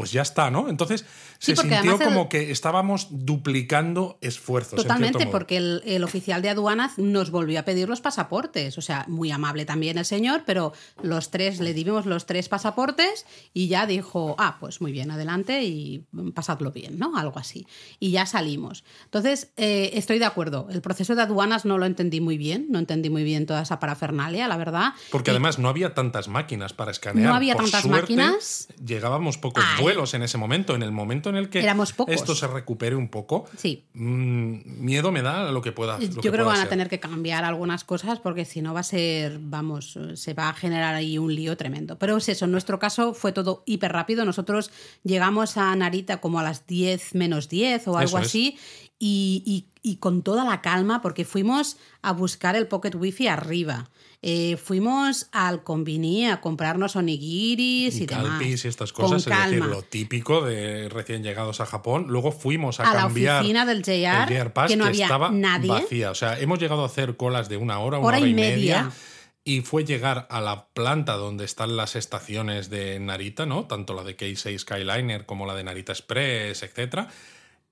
pues ya está, ¿no? Entonces se sintió como que estábamos duplicando esfuerzos. Totalmente, porque el, oficial de aduanas nos volvió a pedir los pasaportes. O sea, muy amable también el señor, pero los tres, le dimos los tres pasaportes y ya dijo, ah, pues muy bien, adelante y pasadlo bien, ¿no? Algo así. Y ya salimos. Entonces, eh, estoy de acuerdo. El proceso de aduanas no lo entendí muy bien, no entendí muy bien toda esa parafernalia, la verdad. Porque además no había tantas máquinas para escanear. No había tantas máquinas. Llegábamos pocos vuelos en ese momento. En el momento en el que esto se recupere un poco, sí. Mm, miedo me da lo que pueda. Yo creo que van a tener que cambiar algunas cosas porque si no va a ser, vamos, se va a generar ahí un lío tremendo. Pero es eso, en nuestro caso fue todo hiper rápido. Nosotros llegamos a Narita como a las 10 menos 10 o algo así y, con toda la calma porque fuimos a buscar el Pocket Wi-Fi arriba. Eh, fuimos al Convini a comprarnos onigiris y, y demás. y estas cosas, es decir, lo típico de recién llegados a Japón. Luego fuimos a, cambiar la oficina del JR, que no había estaba nadie. vacía. O sea, hemos llegado a hacer colas de una hora, una hora, y, media. Y fue llegar a la planta donde están las estaciones de Narita, ¿no? Tanto la de Keisei Skyliner como la de Narita Express, etc.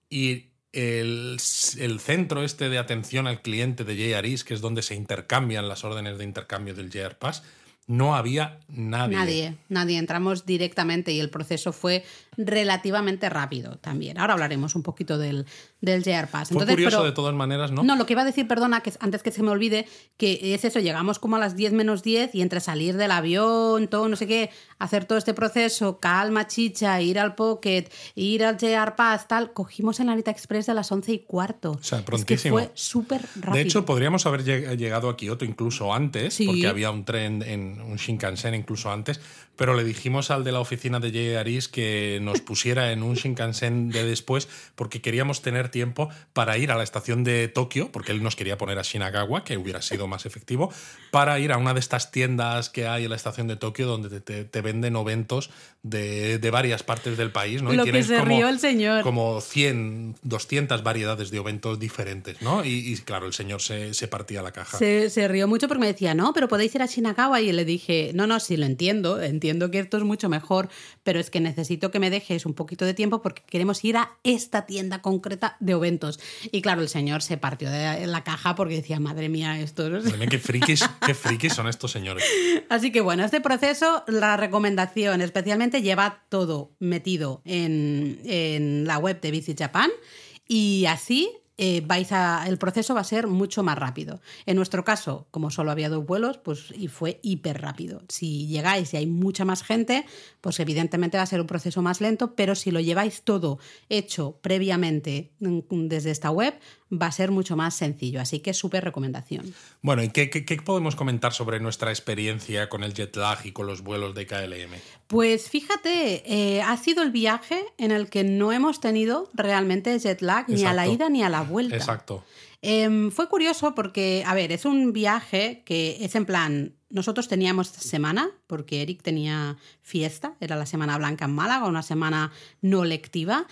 Y el, centro este de atención al cliente de JRIS, que es donde se intercambian las órdenes de intercambio del JR Pass, no había nadie. Nadie, nadie. Entramos directamente y el proceso fue relativamente rápido también. Ahora hablaremos un poquito del, del JR Pass. Fue Entonces, curioso pero- de todas maneras, ¿no? no, lo que iba a decir, perdona, que antes que se me olvide, que es eso, llegamos como a las 10 menos 10 y entre salir del avión, todo, no sé qué, hacer todo este proceso, calma, chicha, ir al Pocket, ir al JR Pass, tal, cogimos en la Narita Express de las 11 y cuarto. O sea, Es que prontísimo. fue súper rápido. De hecho, podríamos haber lleg- llegado a Kioto incluso antes, Sí. porque había un tren en un Shinkansen incluso antes, pero le dijimos al de la oficina de JR East que nos pusiera en un Shinkansen de después, porque queríamos tener tiempo para ir a la estación de Tokio, porque él nos quería poner a Shinagawa, que hubiera sido más efectivo, para ir a una de estas tiendas que hay en la estación de Tokio donde te, te- te venden eventos de, de varias partes del país, ¿no? Lo y que se como, rió el señor. como 100, 200 variedades de eventos diferentes, ¿no? Y, y, claro, el señor se, se partía la caja. Se, se rió mucho porque me decía, no, pero podéis ir a Shinagawa. Y le dije, no, no, sí lo entiendo, entiendo que esto es mucho mejor, pero es que necesito que me dejes un poquito de tiempo porque queremos ir a esta tienda concreta de eventos. Y claro, el señor se partió de la caja porque decía, madre mía, esto no sé". Madre mía, Qué frikis, qué frikis son estos señores. Así que bueno, este proceso, la recomendación especialmente lleva todo metido en, en la web de Visit Japan y así eh, vais a, el proceso va a ser mucho más rápido. En nuestro caso, como solo había dos vuelos, pues y fue hiper rápido. Si llegáis y hay mucha más gente, pues evidentemente va a ser un proceso más lento, pero si lo lleváis todo hecho previamente mm, desde esta web, va a ser mucho más sencillo. Así que súper recomendación. Bueno, ¿y qué, qué- qué podemos comentar sobre nuestra experiencia con el jet lag y con los vuelos de KLM? Pues fíjate, eh, ha sido el viaje en el que no hemos tenido realmente jet lag ni a la ida ni a la vuelta. Exacto. Em, fue curioso porque, a ver, es un viaje que es en plan, nosotros teníamos esta semana, porque Eric tenía fiesta, era la Semana Blanca en Málaga, una semana no lectiva,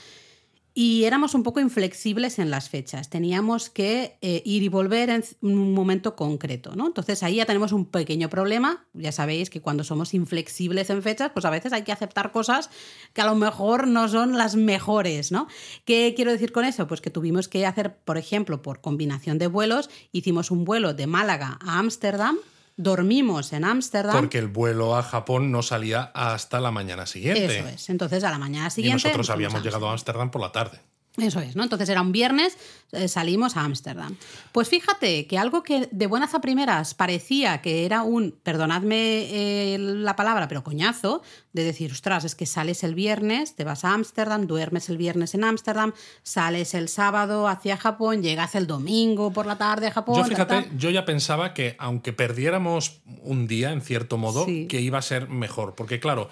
y éramos un poco inflexibles en las fechas. Teníamos que eh, ir y volver en un momento concreto, ¿no? Entonces ahí ya tenemos un pequeño problema. Ya sabéis que cuando somos inflexibles en fechas, pues a veces hay que aceptar cosas que a lo mejor no son las mejores, ¿no? ¿Qué quiero decir con eso? Pues que tuvimos que hacer, por ejemplo, por combinación de vuelos, hicimos un vuelo de Málaga a Ámsterdam, dormimos en Ámsterdam. Porque el vuelo a Japón no salía hasta la mañana siguiente. Eso es. Entonces a la mañana Y siguiente. nosotros nos fuimos habíamos a llegado a Ámsterdam por la tarde. Eso es, ¿no? Entonces era un viernes, eh, salimos a Ámsterdam. Pues fíjate que algo que de buenas a primeras parecía que era un, perdonadme eh, la palabra, pero coñazo, de decir, ostras, es que sales el viernes, te vas a Ámsterdam, duermes el viernes en Ámsterdam, sales el sábado hacia Japón, llegas el domingo por la tarde a Japón. Yo ta, fíjate, ta. yo ya pensaba que aunque perdiéramos un día, en cierto modo, Sí. que iba a ser mejor. Porque claro,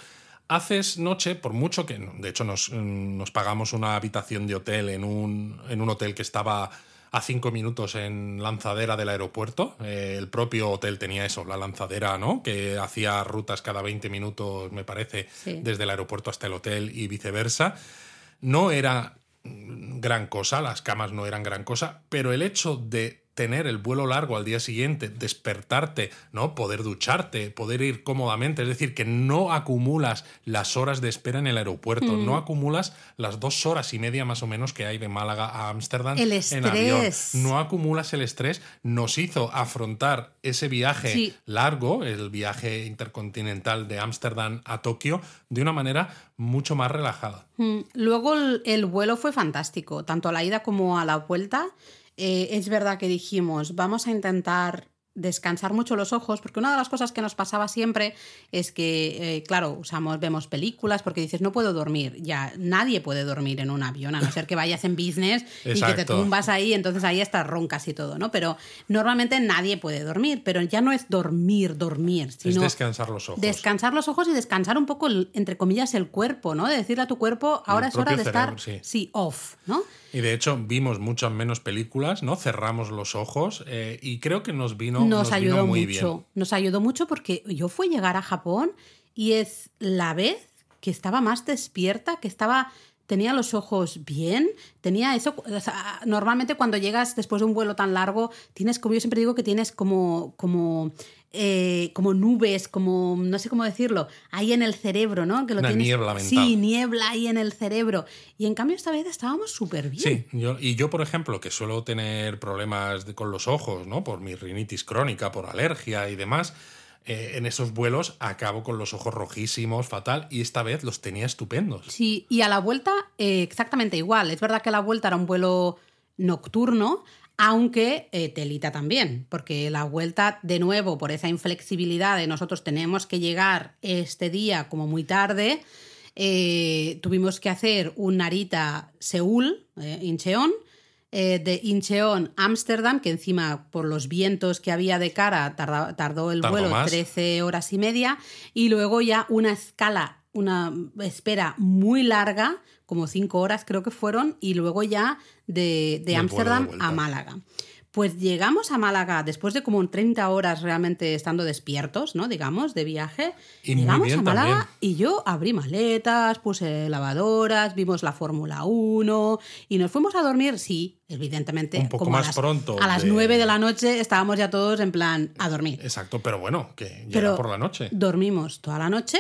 haces noche, por mucho que, de hecho nos, mm, nos pagamos una habitación de hotel en un, en un hotel que estaba a cinco minutos en lanzadera del aeropuerto. Eh, el propio hotel tenía eso, la lanzadera, ¿no? Que hacía rutas cada 20 minutos, me parece, Sí. desde el aeropuerto hasta el hotel y viceversa. No era mm, gran cosa, las camas no eran gran cosa, pero el hecho de tener el vuelo largo al día siguiente, despertarte, ¿no? Poder ducharte, poder ir cómodamente, es decir, que no acumulas las horas de espera en el aeropuerto, Mm. no acumulas las dos horas y media más o menos que hay de Málaga a Ámsterdam El en avión, estrés. no acumulas el estrés, nos hizo afrontar ese viaje Sí. largo, el viaje intercontinental de Ámsterdam a Tokio, de una manera mucho más relajada. Mm, Luego el, el vuelo fue fantástico, tanto a la ida como a la vuelta. Eh, es verdad que dijimos, vamos a intentar descansar mucho los ojos, porque una de las cosas que nos pasaba siempre es que, eh, claro, usamos, vemos películas porque dices, no puedo dormir. Ya, nadie puede dormir en un avión, a no ser que vayas en business y que te tumbas ahí, entonces ahí estás roncas y todo, ¿no? Pero normalmente nadie puede dormir, pero ya no es dormir, dormir, es sino descansar los ojos. Descansar los ojos y descansar un poco, el- entre comillas, el cuerpo, ¿no? De decirle a tu cuerpo, ahora es hora de estar, sí, off, ¿no? Y de hecho vimos muchas menos películas, ¿no? Cerramos los ojos eh, y creo que nos vino, nos, nos vino ayudó muy mucho. bien. Nos ayudó mucho porque yo fui a llegar a Japón y es la vez que estaba más despierta, que estaba tenía los ojos bien, tenía eso, o sea, normalmente cuando llegas después de un vuelo tan largo, tienes como yo siempre digo que tienes como como eh, como nubes, como no sé cómo decirlo, ahí en el cerebro, ¿no? Que lo Una tienes, niebla mental. Sí, niebla ahí en el cerebro. Y en cambio esta vez estábamos súper bien. Sí, yo, y yo, por ejemplo, que suelo tener problemas de- con los ojos, ¿no? Por mi rinitis crónica, por alergia y demás, eh, en esos vuelos acabo con los ojos rojísimos, fatal, y esta vez los tenía estupendos. Sí, y a la vuelta eh, exactamente igual. Es verdad que a la vuelta era un vuelo nocturno, aunque eh, telita también, porque la vuelta, de nuevo, por esa inflexibilidad de nosotros tenemos que llegar este día como muy tarde, tuvimos que hacer un Narita-Seúl, eh, Incheon, eh, de Incheon Ámsterdam, que encima por los vientos que había de cara tarda- tardó el Tardó vuelo más. 13 horas y media, y luego ya una escala, una espera muy larga, como 5 horas creo que fueron, y luego ya de, de Ámsterdam a Málaga. Pues llegamos a Málaga después de como 30 horas realmente estando despiertos, ¿no? Digamos, de viaje. Y llegamos bien a Málaga también. y yo abrí maletas, puse lavadoras, vimos la Fórmula 1 y nos fuimos a dormir, sí, evidentemente. Un poco como a más las- pronto A las de- 9 de la noche estábamos ya todos en plan a dormir. Exacto, pero bueno, que llega Pero por la noche. Dormimos toda la noche.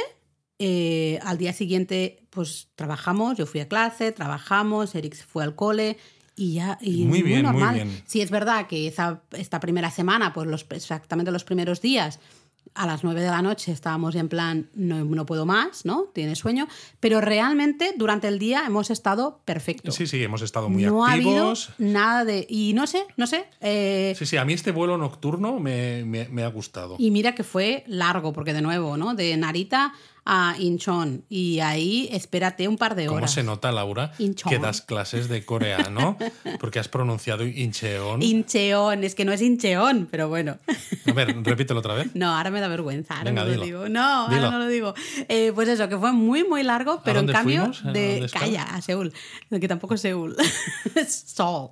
eh, al día siguiente, pues trabajamos. Yo fui a clase, trabajamos. Eric se fue al cole. Y ya. Y Muy bien, muy normal. bien. Sí, es verdad que esa, esta primera semana, pues los, exactamente los primeros días, a las 9 de la noche estábamos en plan, no, no puedo más, ¿no? Tiene sueño. Pero realmente durante el día hemos estado perfectos. Sí, sí, hemos estado muy no ha habido activos. nada de. Y no sé, no sé. eh, Sí, sí, a mí este vuelo nocturno me, me- me ha gustado. y mira que fue largo, porque de nuevo, ¿no? De Narita a Incheon. Y ahí espérate un par de ¿Cómo horas. se nota, Laura, Incheon. que das clases de coreano? Porque has pronunciado Incheon. Incheon, es que no es Incheon, pero bueno. A ver, repítelo otra vez. No, ahora me da vergüenza, ahora Venga, no lo digo. No, Dilo. ahora no lo digo. Eh, pues eso, que fue muy, muy largo, pero en cambio de. Calla, a Seúl. Que tampoco es Seúl. es Seoul.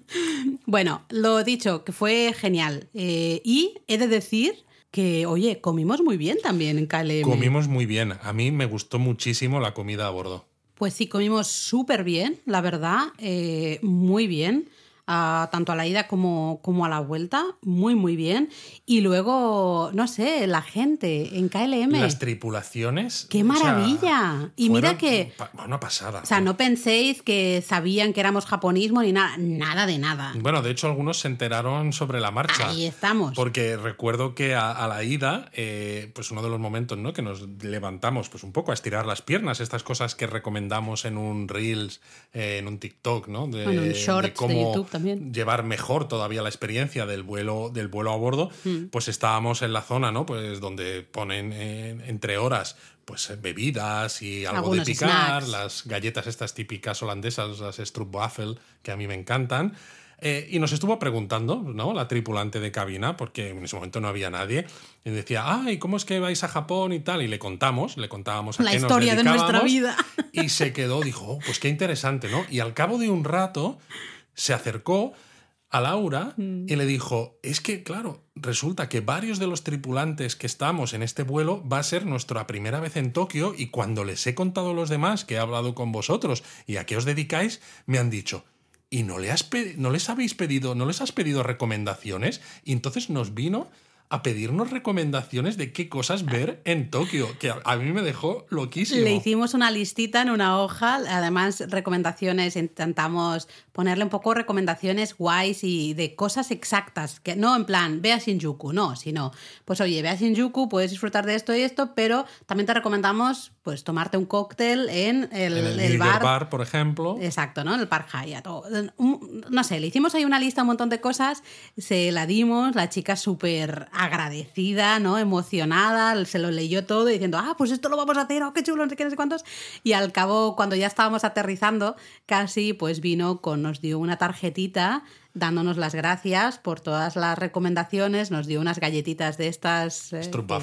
bueno, lo dicho, que fue genial. Eh, y he de decir que, oye, comimos muy bien también en KLM. Comimos muy bien. A mí me gustó muchísimo la comida a bordo. Pues sí, comimos súper bien, la verdad, eh, muy bien. Tanto a la ida como, como a la vuelta, muy, muy bien. Y luego, no sé, la gente en KLM. Las tripulaciones. ¡Qué o sea, maravilla! y mira que, Una pasada. o sea, no penséis que sabían que éramos japonismo ni nada, nada de nada. Bueno, de hecho, algunos se enteraron sobre la marcha. Ahí estamos. Porque recuerdo que a, a la ida, eh, pues uno de los momentos ¿no? que nos levantamos pues un poco a estirar las piernas, estas cosas que recomendamos en un Reels, eh, en un TikTok, ¿no? De, En un Shorts de cómo YouTube también. Llevar mejor todavía la experiencia del vuelo, del vuelo a bordo, Mm. pues estábamos en la zona, ¿no? Pues donde ponen eh, entre horas pues bebidas y algo Algunos de picar, snacks. las galletas estas típicas holandesas, las Stroopwafel, que a mí me encantan. Eh, y nos estuvo preguntando, ¿no? La tripulante de cabina, porque en ese momento no había nadie, y decía, ay, ¿cómo es que vais a Japón y tal? Y le contamos, le contábamos a La qué nos historia de nuestra vida. Y se quedó, dijo, "Oh, pues qué interesante, ¿no? Y al cabo de un rato se acercó a Laura Mm. y le dijo, es que, claro, resulta que varios de los tripulantes que estamos en este vuelo va a ser nuestra primera vez en Tokio y cuando les he contado a los demás que he hablado con vosotros y a qué os dedicáis, me han dicho, ¿y no, le has no les habéis pedido, no les has pedido recomendaciones? Y entonces nos vino a pedirnos recomendaciones de qué cosas ver en Tokio, que a, mí me dejó loquísimo. Le hicimos una listita en una hoja, además recomendaciones, intentamos ponerle un poco recomendaciones guays y de cosas exactas, que no en plan, ve a Shinjuku, no, sino, pues oye, ve a Shinjuku, puedes disfrutar de esto y esto, pero también te recomendamos pues tomarte un cóctel en el, en el, bar. por ejemplo. Exacto, ¿no? En el Park Hyatt. o- No sé, le hicimos ahí una lista, un montón de cosas, se la dimos, la chica súper agradecida, ¿no? Emocionada, se lo leyó todo diciendo, ah, pues esto lo vamos a hacer, oh, qué chulo, no sé qué, no sé cuántos. Y al cabo, cuando ya estábamos aterrizando, casi, pues vino con, nos dio una tarjetita dándonos las gracias por todas las recomendaciones, nos dio unas galletitas de estas eh,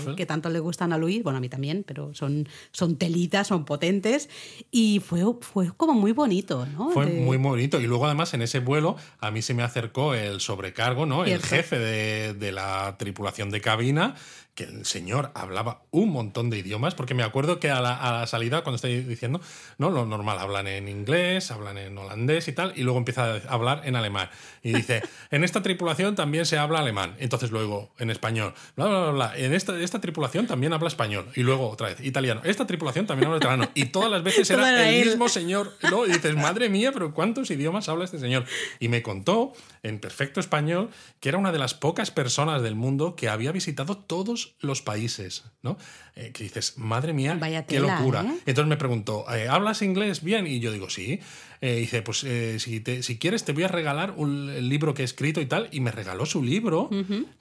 que, que tanto le gustan a Luis, bueno, a mí también, pero son, son telitas, son potentes, y fue, fue como muy bonito, ¿no? Fue De- muy bonito. Y luego, además, en ese vuelo, a mí se me acercó el sobrecargo, ¿no? El jefe de, de la tripulación de cabina, que el señor hablaba un montón de idiomas, porque me acuerdo que a la, a la salida, cuando estoy diciendo, no, lo normal, hablan en inglés, hablan en holandés y tal, y luego empieza a hablar en alemán. Y dice, en esta tripulación también se habla alemán. Entonces luego, en español, bla, bla, bla, bla. En esta, esta tripulación también habla español. Y luego, otra vez, italiano. Esta tripulación también habla italiano. Y todas las veces era el él. mismo señor, ¿no? Y dices, madre mía, pero ¿cuántos idiomas habla este señor? Y me contó, en perfecto español, que era una de las pocas personas del mundo que había visitado todos todos los países, ¿no? Eh, que dices, madre mía, Vaya qué tela, locura. ¿eh? Entonces me preguntó, eh, ¿hablas inglés bien? Y yo digo, sí. Dice, pues si, te- si quieres te voy a regalar un, libro que he escrito y tal. Y me regaló su libro,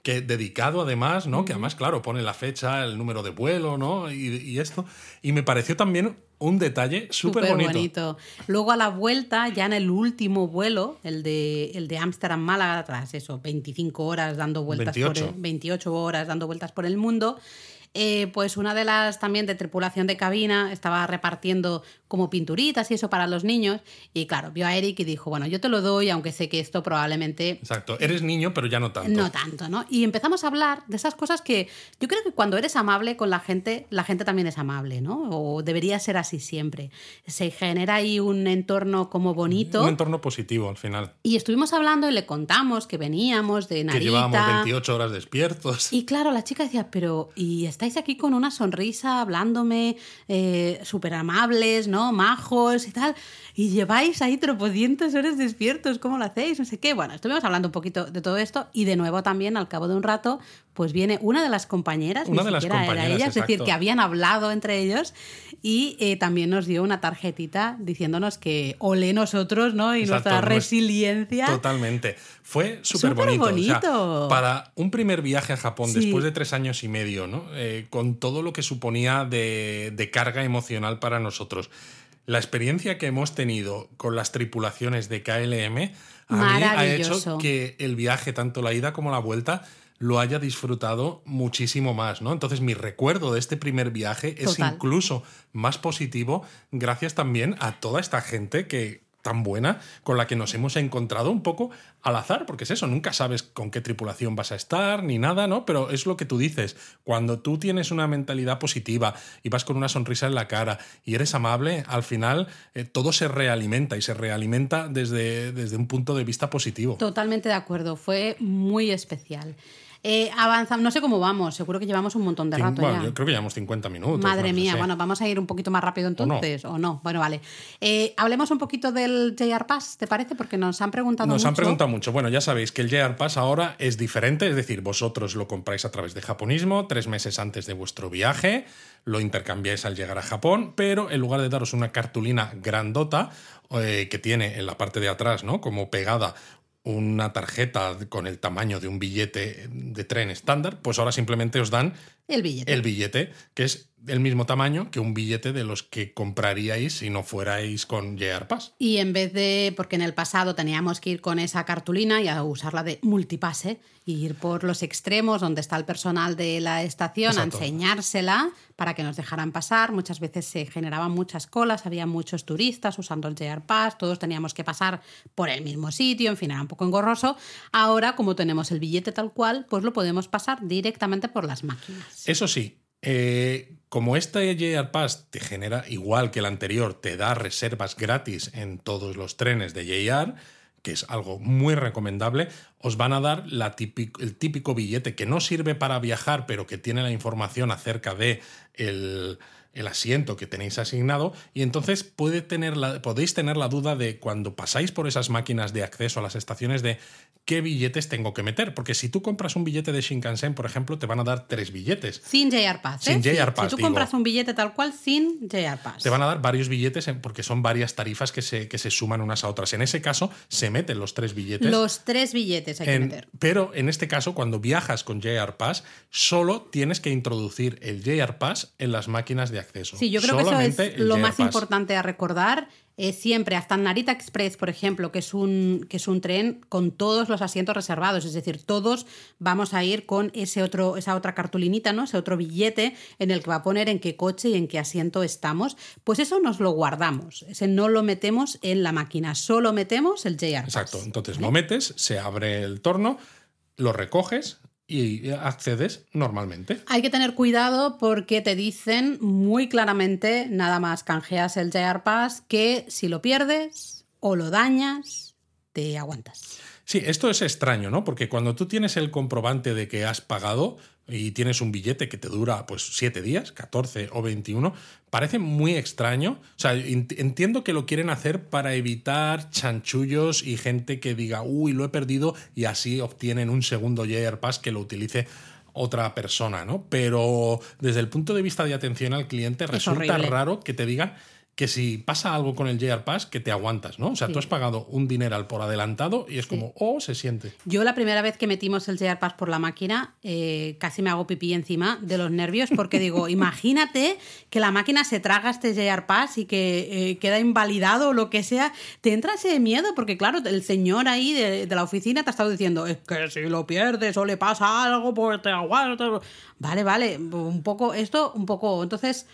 que dedicado además, ¿no? Que además, claro, pone la fecha, el número de vuelo, ¿no? Y, y esto. Y me pareció también un detalle súper bonito. Luego a la vuelta, ya en el último vuelo, el de el de Ámsterdam Málaga, tras eso, 25 horas dando vueltas 28. por el, 28 horas dando vueltas por el mundo. Eh, pues una de las también de tripulación de cabina estaba repartiendo como pinturitas y eso para los niños. Y claro, vio a Eric y dijo, bueno, yo te lo doy, aunque sé que esto probablemente Exacto. Eres niño, pero ya no tanto. no tanto, ¿no? Y empezamos a hablar de esas cosas que yo creo que cuando eres amable con la gente, la gente también es amable, ¿no? O debería ser así siempre. Se genera ahí un entorno como bonito. Un entorno positivo al final. Y estuvimos hablando y le contamos que veníamos de Que Narita. llevábamos 28 horas despiertos. Y claro, la chica decía, pero ¿y aquí con una sonrisa hablándome eh, súper amables, ¿no? Majos y tal? Y lleváis ahí tropocientos horas despiertos, ¿cómo lo hacéis? No sé qué. Bueno, estuvimos hablando un poquito de todo esto y de nuevo también, al cabo de un rato, pues viene una de las compañeras, Una ni de las siquiera era compañeras, ella, es decir, que habían hablado entre ellos y eh, también nos dio una tarjetita diciéndonos que olé nosotros, ¿no? Y Exacto, nuestra nues- resiliencia. Totalmente. Fue súper bonito. Para un primer viaje a Japón Sí. después de tres años y medio, ¿no? Eh, con todo lo que suponía de, de carga emocional para nosotros. La experiencia que hemos tenido con las tripulaciones de KLM a mí ha hecho que el viaje, tanto la ida como la vuelta, lo haya disfrutado muchísimo más, ¿no? Entonces mi recuerdo de este primer viaje es incluso más positivo gracias también a toda esta gente que tan buena con la que nos hemos encontrado un poco al azar, porque es eso, nunca sabes con qué tripulación vas a estar ni nada, ¿no? Pero es lo que tú dices, cuando tú tienes una mentalidad positiva y vas con una sonrisa en la cara y eres amable, al final eh, todo se realimenta y se realimenta desde, desde un punto de vista positivo. Totalmente de acuerdo, fue muy especial. Eh, avanzamos, no sé cómo vamos, seguro que llevamos un montón de rato Bueno, ya. yo creo que llevamos 50 minutos. Madre mía, sé. bueno, vamos a ir un poquito más rápido entonces, o no. Bueno, vale. Eh, hablemos un poquito del JR Pass, ¿te parece? Porque nos han preguntado Nos han mucho. preguntado mucho. Bueno, ya sabéis que el JR Pass ahora es diferente, es decir, vosotros lo compráis a través de Japonismo tres meses antes de vuestro viaje, lo intercambiáis al llegar a Japón, pero en lugar de daros una cartulina grandota eh, que tiene en la parte de atrás, ¿no? Como pegada una tarjeta con el tamaño de un billete de tren estándar, pues ahora simplemente os dan El billete. el billete, que es del mismo tamaño que un billete de los que compraríais si no fuerais con JR Pass. Y en vez de, porque en el pasado teníamos que ir con esa cartulina y a usarla de multipase y ir por los extremos donde está el personal de la estación Exacto. a enseñársela para que nos dejaran pasar. Muchas veces se generaban muchas colas, había muchos turistas usando el JR Pass, todos teníamos que pasar por el mismo sitio, en fin, era un poco engorroso. Ahora, como tenemos el billete tal cual, pues lo podemos pasar directamente por las máquinas. Eso sí, eh, como este JR Pass te genera, igual que el anterior, te da reservas gratis en todos los trenes de JR, que es algo muy recomendable, os van a dar la típico- el típico billete que no sirve para viajar, pero que tiene la información acerca de el, el asiento que tenéis asignado y entonces puede tener la- podéis tener la duda de cuando pasáis por esas máquinas de acceso a las estaciones de qué billetes tengo que meter, porque si tú compras un billete de Shinkansen, por ejemplo, te van a dar tres billetes. Sin JR Pass. ¿eh? Sin JR Sí, Pass, Si tú digo. compras un billete tal cual, sin JR Pass. Te van a dar varios billetes porque son varias tarifas que se, que se suman unas a otras. En ese caso, se meten los tres billetes. Los tres billetes hay que en- meter. pero en este caso, cuando viajas con JR Pass, solo tienes que introducir el JR Pass en las máquinas de acceso. Sí, yo creo que eso es lo más importante a recordar. Eh, siempre, hasta Narita Express, por ejemplo, que es, un, que es un tren con todos los asientos reservados, es decir, todos vamos a ir con ese otro, esa otra cartulinita, ¿no? ese otro billete en el que va a poner en qué coche y en qué asiento estamos. Pues eso nos lo guardamos, ese no lo metemos en la máquina, solo metemos el JR. Exacto. Entonces lo metes, se abre el torno, lo recoges y accedes normalmente. Hay que tener cuidado porque te dicen muy claramente, nada más canjeas el JR Pass, que si lo pierdes o lo dañas, te aguantas. Sí, esto es extraño, ¿no? Porque cuando tú tienes el comprobante de que has pagado y tienes un billete que te dura pues 7 días, 14 o 21, parece muy extraño. O sea, ent- entiendo que lo quieren hacer para evitar chanchullos y gente que diga, uy, lo he perdido y así obtienen un segundo JR Pass que lo utilice otra persona, ¿no? Pero desde el punto de vista de atención al cliente resulta horrible. raro que te digan que si pasa algo con el JR Pass, que te aguantas, ¿no? O sea, Sí. tú has pagado un dineral por adelantado y es como, oh, se siente. Yo la primera vez que metimos el JR Pass por la máquina, eh, casi me hago pipí encima de los nervios porque digo, imagínate que la máquina se traga este JR Pass y que eh, queda invalidado o lo que sea. Te entra ese miedo porque claro, el señor ahí de, de la oficina te ha estado diciendo, es que si lo pierdes o le pasa algo, pues te aguantas. Vale, vale, un poco esto, un poco. Entonces...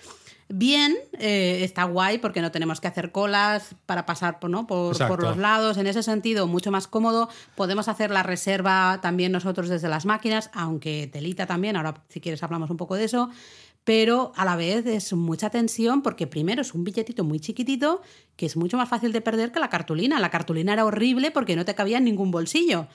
Bien, eh, está guay porque no tenemos que hacer colas para pasar por, ¿no? por, por los lados. En ese sentido, mucho más cómodo. Podemos hacer la reserva también nosotros desde las máquinas, aunque telita también. Ahora, si quieres, hablamos un poco de eso. Pero a la vez es mucha tensión porque primero es un billetito muy chiquitito que es mucho más fácil de perder que la cartulina. La cartulina era horrible porque no te cabía en ningún bolsillo,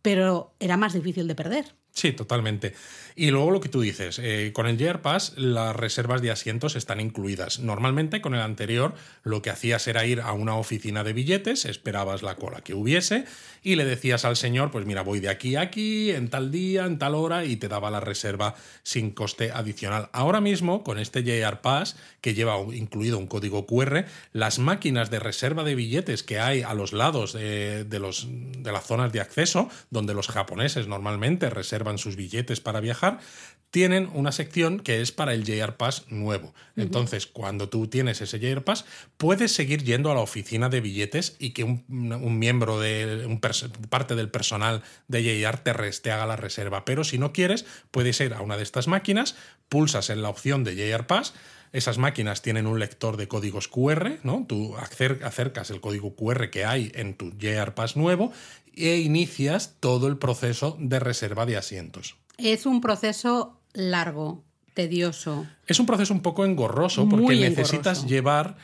pero era más difícil de perder. Sí, totalmente. Y luego lo que tú dices, eh, con el JR Pass las reservas de asientos están incluidas. Normalmente con el anterior lo que hacías era ir a una oficina de billetes, esperabas la cola que hubiese y le decías al señor, pues mira, voy de aquí a aquí, en tal día, en tal hora y te daba la reserva sin coste adicional. Ahora mismo, con este JR Pass, que lleva incluido un código QR, las máquinas de reserva de billetes que hay a los lados de, de los, de las zonas de acceso, donde los japoneses normalmente reservan sus billetes para viajar, tienen una sección que es para el JR Pass nuevo. Entonces, cuando tú tienes ese JR Pass, puedes seguir yendo a la oficina de billetes y que un, un miembro de un parte del personal de JR te, te haga la reserva. Pero si no quieres, puedes ir a una de estas máquinas, pulsas en la opción de JR Pass. Esas máquinas tienen un lector de códigos QR, ¿no? Tú acer- acercas el código QR que hay en tu JR Pass nuevo e inicias todo el proceso de reserva de asientos. Es un proceso largo, tedioso. Es un proceso un poco engorroso Muy porque engorroso. necesitas llevar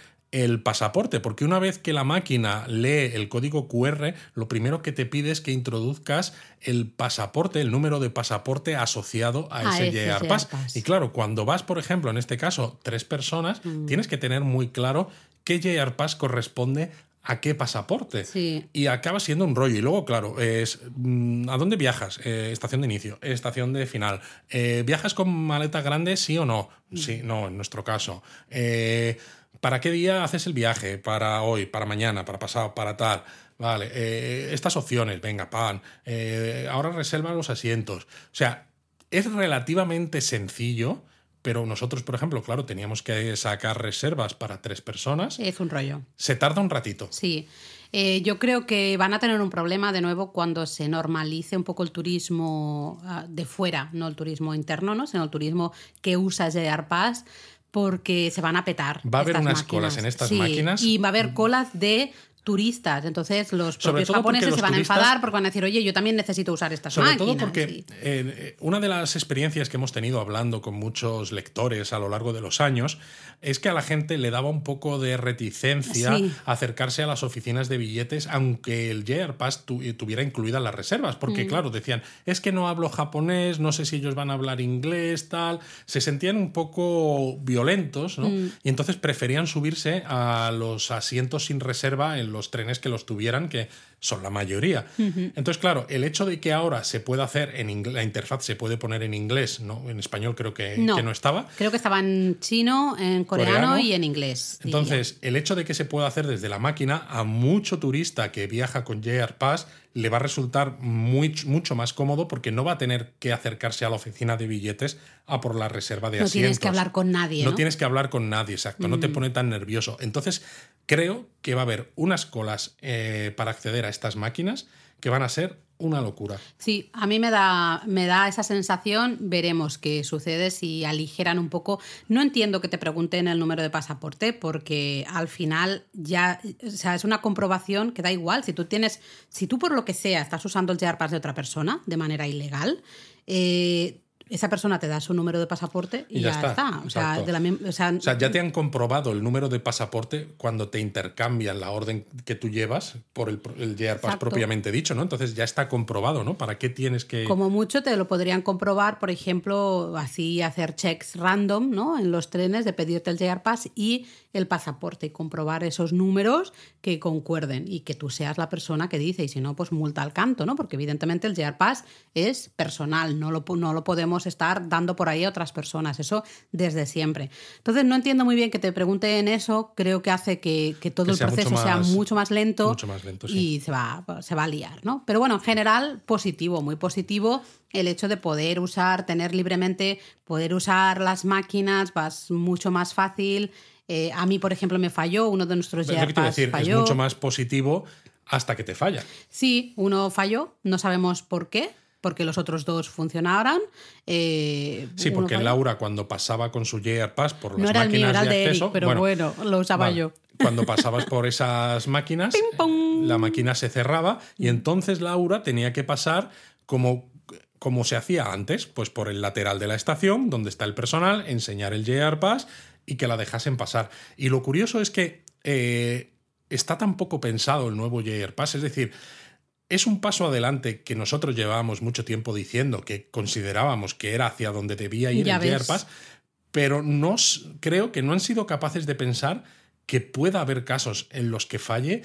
el pasaporte, porque una vez que la máquina lee el código QR, lo primero que te pide es que introduzcas el pasaporte, el número de pasaporte asociado a, A ese JR Pass. Pass. Y claro, cuando vas, por ejemplo, en este caso, tres personas, Mm. tienes que tener muy claro qué JR Pass corresponde a qué pasaporte. Sí. Y acaba siendo un rollo. Y luego, claro, es mm, ¿a dónde viajas? Eh, estación de inicio, estación de final. Eh, ¿Viajas con maleta grande, sí o no? Sí, no, en nuestro caso. Eh, ¿Para qué día haces el viaje? ¿Para hoy, para mañana, para pasado, para tal? Vale, eh, estas opciones, venga, pan. Eh, ahora reserva los asientos. O sea, es relativamente sencillo, pero nosotros, por ejemplo, claro, teníamos que sacar reservas para tres personas. Es un rollo. Se tarda un ratito. Sí. Eh, yo creo que van a tener un problema de nuevo cuando se normalice un poco el turismo ah, de fuera, no el turismo interno, ¿no? sino el turismo que usa JR Pass, porque se van a petar. Va a haber estas unas máquinas. colas en estas Sí, máquinas. Y va a haber colas de turistas. Entonces los Sobre propios japoneses los se van a enfadar porque van a decir, oye, yo también necesito usar estas Sobre máquinas. todo porque sí. eh, una de las experiencias que hemos tenido hablando con muchos lectores a lo largo de los años es que a la gente le daba un poco de reticencia Sí. acercarse a las oficinas de billetes, aunque el JR Pass tu- tuviera incluidas las reservas, Mm. porque claro, decían, es que no hablo japonés, no sé si ellos van a hablar inglés, tal, se sentían un poco violentos, ¿no? Mm. Y entonces preferían subirse a los asientos sin reserva en los trenes que los tuvieran, que son la mayoría. Entonces, claro, el hecho de que ahora se pueda hacer en inglés, la interfaz se puede poner en inglés, ¿no? En español creo que que no, estaba. Creo que estaba en chino, en coreano, Coreano. y en inglés. diría. Entonces, el hecho de que se pueda hacer desde la máquina, a mucho turista que viaja con JR Pass le va a resultar muy, mucho más cómodo porque no va a tener que acercarse a la oficina de billetes a por la reserva de no asientos. tienes que hablar con nadie. No, No, tienes que hablar con nadie, exacto. No te pone tan nervioso. Entonces, creo que va a haber unas colas eh, para acceder a estas máquinas que van a ser una locura. Sí, a mí me da, me da esa sensación. Veremos qué sucede si aligeran un poco. No entiendo que te pregunten el número de pasaporte, porque al final ya, o sea, es una comprobación que da igual. Si tú tienes, si tú por lo que sea estás usando el JR Pass de otra persona de manera ilegal, eh, esa persona te da su número de pasaporte y, Y ya ya, está, está. O sea, de la o sea, O sea, ya te han comprobado el número de pasaporte cuando te intercambian la orden que tú llevas por el, el JR Pass propiamente dicho, ¿no? Entonces ya está comprobado, ¿no? ¿Para qué tienes que...? Como mucho te lo podrían comprobar, por ejemplo, así hacer checks random, ¿no? En los trenes de pedirte el JR Pass y el pasaporte y comprobar esos números que concuerden y que tú seas la persona que dice y si no, pues multa al canto, ¿no? Porque evidentemente el JR Pass es personal, no lo, no lo podemos estar dando por ahí a otras personas. Eso desde siempre. Entonces, no entiendo muy bien que te pregunten eso. Creo que hace que, todo el proceso sea mucho más lento, mucho más lento y se va, se va a liar. ¿no? Pero bueno, en general, positivo, muy positivo el hecho de poder usar, tener libremente, poder usar las máquinas, vas mucho más fácil. Eh, a mí, por ejemplo, me falló uno de nuestros JRPass decir, Es mucho más positivo hasta que te falla. Sí, uno falló, no sabemos por qué, porque los otros dos funcionaran. Eh, sí, porque Laura cuando pasaba con su Pass por las no máquinas de, acceso, pero bueno, lo usaba yo. Cuando pasabas por esas máquinas, la máquina se cerraba y entonces Laura tenía que pasar como como se hacía antes, pues por el lateral de la estación, donde está el personal, enseñar el JR Pass y que la dejasen pasar. Y lo curioso es que eh, está tan poco pensado el nuevo JR Pass, es decir, es un paso adelante que nosotros llevábamos mucho tiempo diciendo que considerábamos que era hacia donde debía ir el JR Pass, pero nos, creo que no han sido capaces de pensar que pueda haber casos en los que falle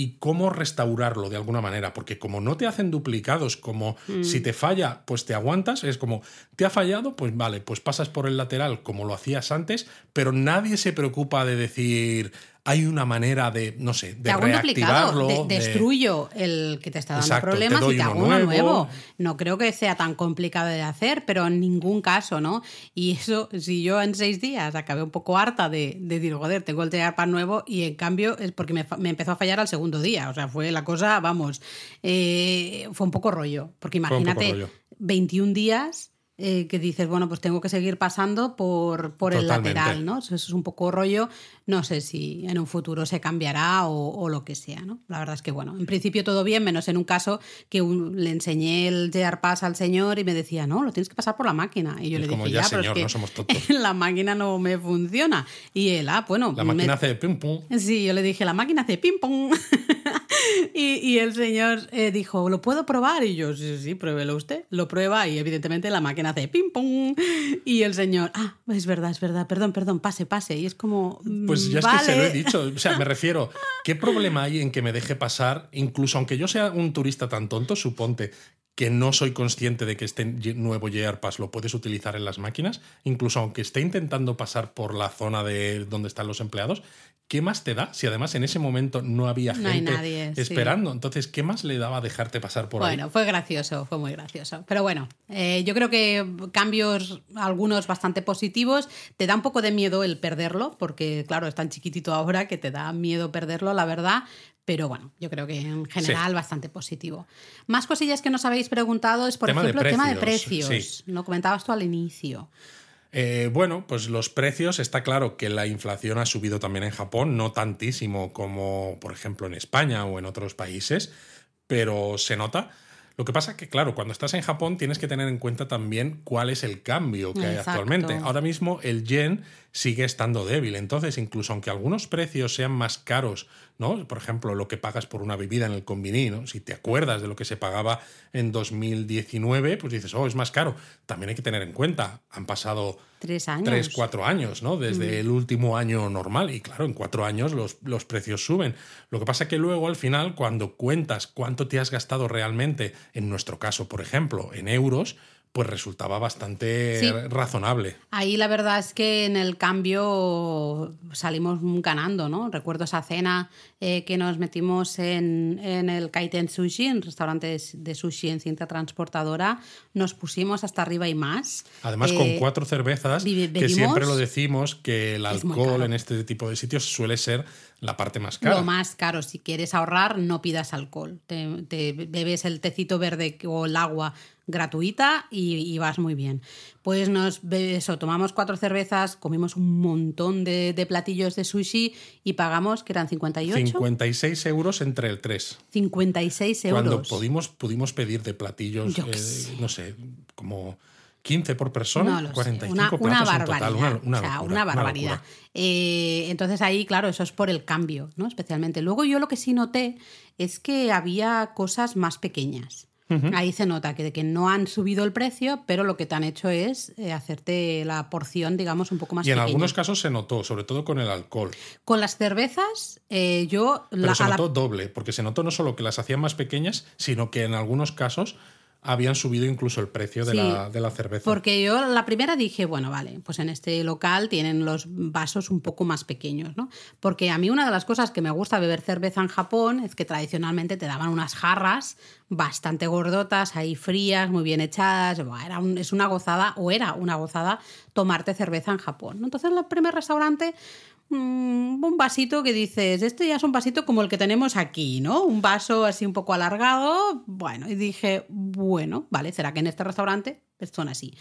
y cómo restaurarlo de alguna manera, porque como no te hacen duplicados, como mm. si te falla, pues te aguantas, es como, te ha fallado, pues vale, pues pasas por el lateral como lo hacías antes, pero nadie se preocupa de decir, hay una manera de, no sé, de reactivarlo. destruyo el que te está dando problemas y te hago uno nuevo. No creo que sea tan complicado de hacer, pero en ningún caso, ¿no? Y eso, si yo en seis días acabé un poco harta de, decir, joder, tengo el pan nuevo y en cambio es porque me, empezó a fallar al segundo día. O sea, fue la cosa, vamos, eh, fue un poco rollo. Porque imagínate, 21 días eh, que dices, bueno, pues tengo que seguir pasando por, por el lateral, ¿no? Eso es un poco rollo. No sé si en un futuro se cambiará o, lo que sea, ¿no? La verdad es que, bueno, en principio todo bien, menos en un caso que le enseñé el JR Pass al señor y me decía, no, lo tienes que pasar por la máquina. Y yo le dije, ya, pero es que la máquina no me funciona. Y él, ah, bueno. La máquina hace pim pum. Sí, yo le dije, la máquina hace pim pum. y, el señor eh, dijo, ¿lo puedo probar? Y yo, sí, sí, pruébelo usted. Lo prueba y evidentemente la máquina hace pim pum. Y el señor, ah, es verdad, es verdad, perdón, perdón, pase, pase. Y es como. Pues ya es que se lo he dicho. O sea, me refiero, ¿qué problema hay en que me deje pasar, incluso aunque yo sea un turista tan tonto, suponte que no soy consciente de que este nuevo JR Pass lo puedes utilizar en las máquinas, incluso aunque esté intentando pasar por la zona de donde están los empleados, ¿qué más te da si además en ese momento no había gente esperando? Entonces, ¿qué más le daba dejarte pasar por ahí? Bueno, fue gracioso, fue muy gracioso. Pero bueno, eh, yo creo que cambios, algunos bastante positivos. Te da un poco de miedo el perderlo, porque claro, es tan chiquitito ahora que te da miedo perderlo, la verdad. Pero bueno, yo creo que en general bastante positivo. Más cosillas que nos habéis preguntado es, por ejemplo, el tema de precios. Lo comentabas tú al inicio. Eh, bueno, pues los precios, está claro que la inflación ha subido también en Japón, no tantísimo como por ejemplo en España o en otros países, pero se nota. Lo que pasa es que, claro, cuando estás en Japón tienes que tener en cuenta también cuál es el cambio que hay actualmente. Ahora mismo el yen sigue estando débil, entonces incluso aunque algunos precios sean más caros ¿no? Por ejemplo, lo que pagas por una bebida en el convini, ¿no? Si te acuerdas de lo que se pagaba en 2019, pues dices, oh, es más caro. También hay que tener en cuenta, han pasado tres, años. tres cuatro años, ¿no? Desde mm. el último año normal. Y claro, en cuatro años los, los precios suben. Lo que pasa es que luego, al final, cuando cuentas cuánto te has gastado realmente, en nuestro caso, por ejemplo, en euros, pues resultaba bastante razonable. Ahí la verdad es que en el cambio salimos ganando, ¿no? Recuerdo esa cena eh, que nos metimos en, el Kaiten Sushi, en restaurante de sushi en cinta transportadora, nos pusimos hasta arriba y más. Además, con eh, cuatro cervezas, que siempre lo decimos, que el alcohol en este tipo de sitios suele ser la parte más cara. Lo más caro, si quieres ahorrar, no pidas alcohol. Te, te bebes el tecito verde o el agua gratuita y, vas muy bien. Pues nos eso, tomamos cuatro cervezas, comimos un montón de, platillos de sushi y pagamos, que eran 58. 56 euros entre el 3. 56 euros. Cuando pudimos, pudimos pedir de platillos, eh, no sé, como 15 por persona, no 45 una, una barbaridad. Total, una, barbaridad. Eh, entonces ahí, claro, eso es por el cambio, ¿no? Especialmente. Luego yo lo que sí noté es que había cosas más pequeñas. Ahí se nota que, que no han subido el precio, pero lo que te han hecho es eh, hacerte la porción, digamos, un poco más Y en algunos casos se notó, sobre todo con el alcohol. Con las cervezas, eh, yo... Pero se notó doble, porque se notó no solo que las hacían más pequeñas, sino que en algunos casos habían subido incluso el precio de, Sí, la, de la cerveza. Porque yo la primera dije, bueno, vale, pues en este local tienen los vasos un poco más pequeños, ¿no? Porque a mí una de las cosas que me gusta beber cerveza en Japón es que tradicionalmente te daban unas jarras bastante gordotas, ahí frías, muy bien echadas. Era un- es una gozada, o era una gozada, tomarte cerveza en Japón. Entonces, en el primer restaurante, mm, un vasito que dices, este ya es un vasito como el que tenemos aquí, ¿no? Un vaso así un poco alargado. Bueno, y dije, bueno, vale, será que en este restaurante son así.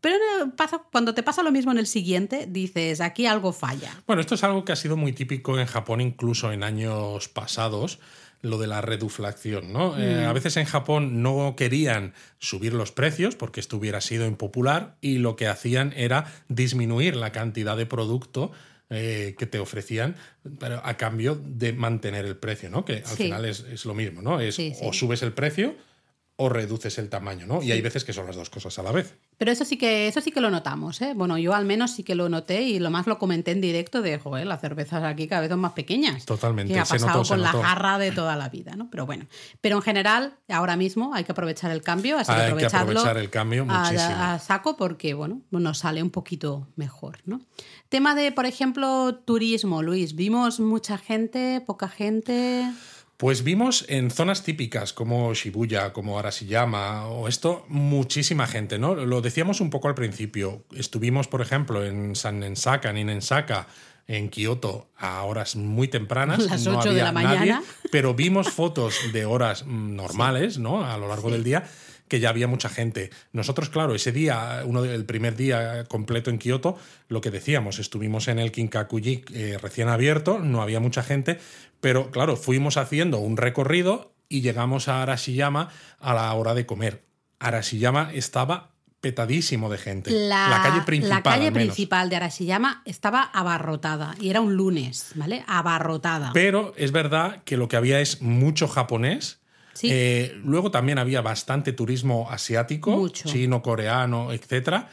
Pero pasa- cuando te pasa lo mismo en el siguiente, dices, aquí algo falla. Bueno, esto es algo que ha sido muy típico en Japón incluso en años pasados, lo de la reduflación, ¿no? Eh, Mm. a veces en Japón no querían subir los precios porque esto hubiera sido impopular y lo que hacían era disminuir la cantidad de producto eh, que te ofrecían pero a cambio de mantener el precio, ¿no? Que al Sí. final es, es lo mismo, ¿no? Es Sí, sí. o subes el precio o reduces el tamaño, ¿no? Y hay veces que son las dos cosas a la vez. Pero eso sí que, eso sí que lo notamos, ¿eh? Bueno, yo al menos sí que lo noté y lo más lo comenté en directo de, joder, las cervezas aquí cada vez son más pequeñas. Totalmente, Que ha se pasado notó, se con la jarra de toda la vida, ¿no? Pero bueno. Pero en general, ahora mismo hay que aprovechar el cambio, así que Hay que aprovecharlo aprovechar el cambio a- muchísimo. A, saco porque, bueno, nos sale un poquito mejor, ¿no? Tema de, por ejemplo, turismo, Luis. ¿Vimos mucha gente, poca gente? Pues vimos en zonas típicas como Shibuya, como Arashiyama o esto, muchísima gente, ¿no? Lo decíamos un poco al principio. Estuvimos, por ejemplo, en San Nensaka, Ninensaka, en Kioto a horas muy tempranas. Las no ocho de había la nadie, mañana. pero vimos fotos de horas normales, ¿no? A lo largo del día que ya había mucha gente. Nosotros, claro, ese día, uno del primer día completo en Kioto, lo que decíamos, estuvimos en el Kinkakuji eh, recién abierto, no había mucha gente, pero claro, fuimos haciendo un recorrido y llegamos a Arashiyama a la hora de comer. Arashiyama estaba petadísimo de gente. La, calle principal. la calle al menos. principal de Arashiyama estaba abarrotada y era un lunes, ¿vale? Abarrotada. Pero es verdad que lo que había es mucho japonés. Sí. Eh, luego también había bastante turismo asiático, Mucho. chino, coreano, etcétera.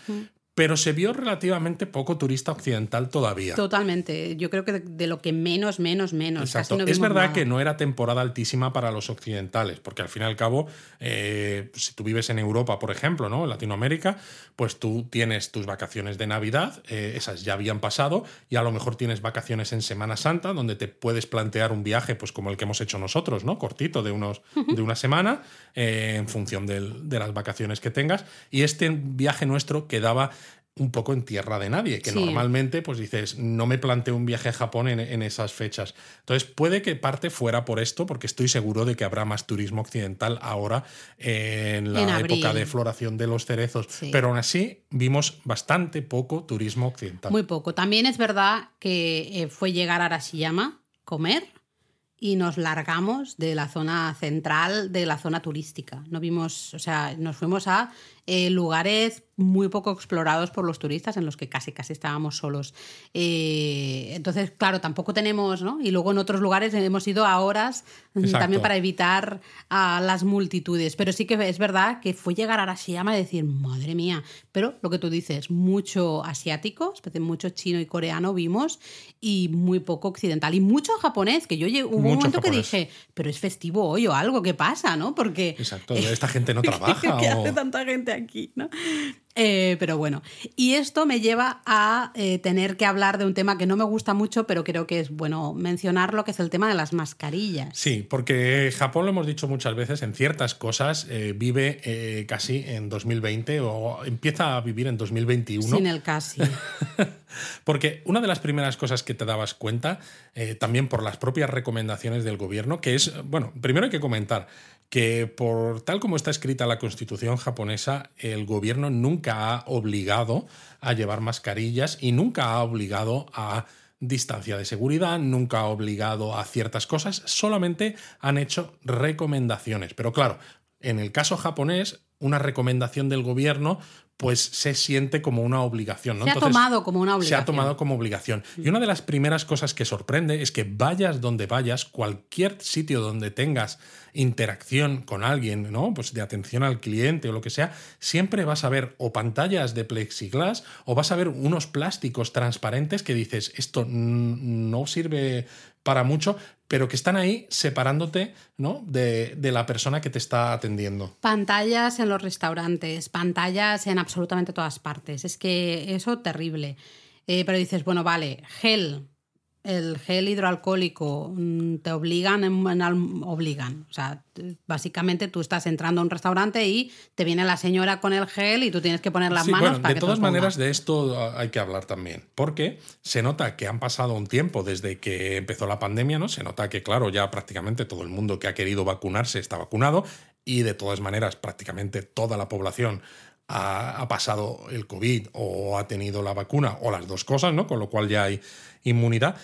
Pero se vio relativamente poco turista occidental todavía. Totalmente. Yo creo que de, de lo que menos, menos, menos. Exacto. Casi no es verdad nada. que no era temporada altísima para los occidentales, porque al fin y al cabo, eh, si tú vives en Europa, por ejemplo, ¿no? En Latinoamérica, pues tú tienes tus vacaciones de Navidad, eh, esas ya habían pasado, y a lo mejor tienes vacaciones en Semana Santa, donde te puedes plantear un viaje, pues como el que hemos hecho nosotros, ¿no? Cortito, de, unos, de una semana, eh, en función del- de las vacaciones que tengas. Y este viaje nuestro quedaba un poco en tierra de nadie, que Sí. normalmente pues dices, no me planteo un viaje a Japón en, en esas fechas. Entonces puede que parte fuera por esto, porque estoy seguro de que habrá más turismo occidental ahora en la En abril. época de floración de los cerezos. Sí. Pero aún así vimos bastante poco turismo occidental. Muy poco. También es verdad que eh, fue llegar a Arashiyama, comer y nos largamos de la zona central, de la zona turística. No vimos, o sea, nos fuimos a eh, lugares muy poco explorados por los turistas en los que casi casi estábamos solos. Eh, entonces, claro, tampoco tenemos, ¿no? Y luego en otros lugares hemos ido a horas mm, Exacto. también para evitar a las multitudes. Pero sí que es verdad que fue llegar a Arashiyama y decir, madre mía. Pero lo que tú dices, mucho asiático, mucho chino y coreano vimos y muy poco occidental. Y mucho japonés, que yo lle- hubo un momento que dije, pero es festivo hoy o algo, ¿qué pasa? ¿no? Porque Exacto, esta gente no trabaja. ¿Qué o- hace tanta gente aquí? ¿no? Eh, pero bueno, y esto me lleva a eh, tener que hablar de un tema que no me gusta mucho, pero creo que es bueno mencionarlo, que es el tema de las mascarillas. Sí, porque Japón, lo hemos dicho muchas veces, en ciertas cosas eh, vive casi en 2020 o empieza a vivir en 2021. Sin el casi. Porque una de las primeras cosas que te dabas cuenta, también por las propias recomendaciones del gobierno, que es, bueno, primero hay que comentar que por tal como está escrita la constitución japonesa, el gobierno nunca ha obligado a llevar mascarillas y nunca ha obligado a distancia de seguridad, nunca ha obligado a ciertas cosas, solamente han hecho recomendaciones. Pero claro, en el caso japonés, una recomendación del gobierno pues se siente como una obligación. ¿no? Se ha tomado como una Se ha obligación. tomado como obligación. Y una de las primeras cosas que sorprende es que vayas donde vayas, cualquier sitio donde tengas interacción con alguien, ¿no? Pues de atención al cliente o lo que sea, siempre vas a ver o pantallas de plexiglas o vas a ver unos plásticos transparentes que dices, esto no sirve para mucho, pero que están ahí separándote ¿no? de, de, la persona que te está atendiendo. Pantallas en los restaurantes, pantallas en absolutamente todas partes. Es que eso terrible. Eh, pero dices, bueno, vale, gel, el gel hidroalcohólico mm, te obligan, obligan. O sea, básicamente tú estás entrando a un restaurante y te viene la señora con el gel y tú tienes que poner las manos para De todas maneras, de esto hay que hablar también, porque se nota que han pasado un tiempo desde que empezó la pandemia, ¿no? Se nota que, claro, ya prácticamente todo el mundo que ha querido vacunarse está vacunado y de todas maneras prácticamente toda la población ha, ha pasado el COVID o ha tenido la vacuna o las dos cosas, ¿no? Con lo cual ya hay inmunidad,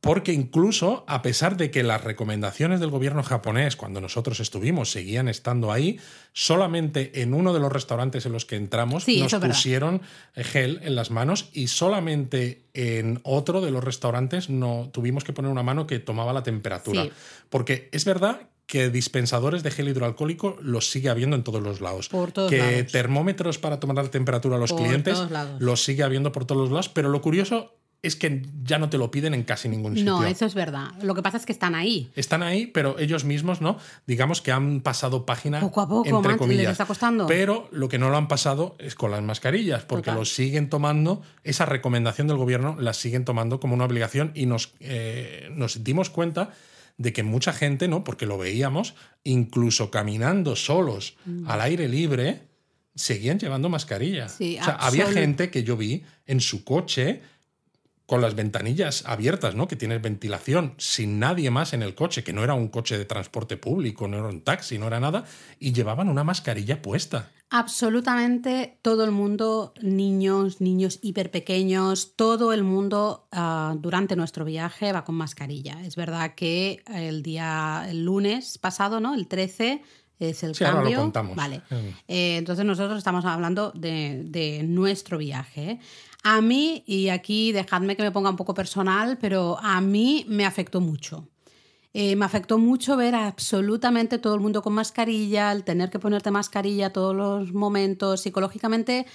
porque incluso a pesar de que las recomendaciones del gobierno japonés cuando nosotros estuvimos seguían estando ahí, solamente en uno de los restaurantes en los que entramos nos pusieron gel en las manos y solamente en otro de los restaurantes no tuvimos que poner una mano que tomaba la temperatura. Porque es verdad que dispensadores de gel hidroalcohólico los sigue habiendo en todos los lados. Por todos que termómetros para tomar la temperatura a los clientes los sigue habiendo por todos los lados. Pero lo curioso es que ya no te lo piden en casi ningún sitio. No, eso es verdad. Lo que pasa es que están ahí. Están ahí, pero ellos mismos, ¿no? Digamos que han pasado página. Poco a poco, entre comillas. Les está costando. Pero lo que no lo han pasado es con las mascarillas, porque lo siguen tomando, esa recomendación del gobierno la siguen tomando como una obligación y nos, eh, nos dimos cuenta de que mucha gente, ¿no? Porque lo veíamos, incluso caminando solos mm. al aire libre, seguían llevando mascarilla. Sí, o sea, había gente que yo vi en su coche con las ventanillas abiertas, ¿no? Que tienes ventilación, sin nadie más en el coche, que no era un coche de transporte público, no era un taxi, no era nada, y llevaban una mascarilla puesta. Absolutamente todo el mundo, niños, niños hiper pequeños, todo el mundo ah, durante nuestro viaje va con mascarilla. Es verdad que el día, el lunes pasado, ¿no? El 13 es el cambio. Ahora lo contamos. Vale. Eh, entonces nosotros estamos hablando de, de nuestro viaje. A mí, y aquí dejadme que me ponga un poco personal, pero a mí me afectó mucho. Eh, me afectó mucho ver absolutamente todo el mundo con mascarilla, el tener que ponerte mascarilla todos los momentos. Psicológicamente,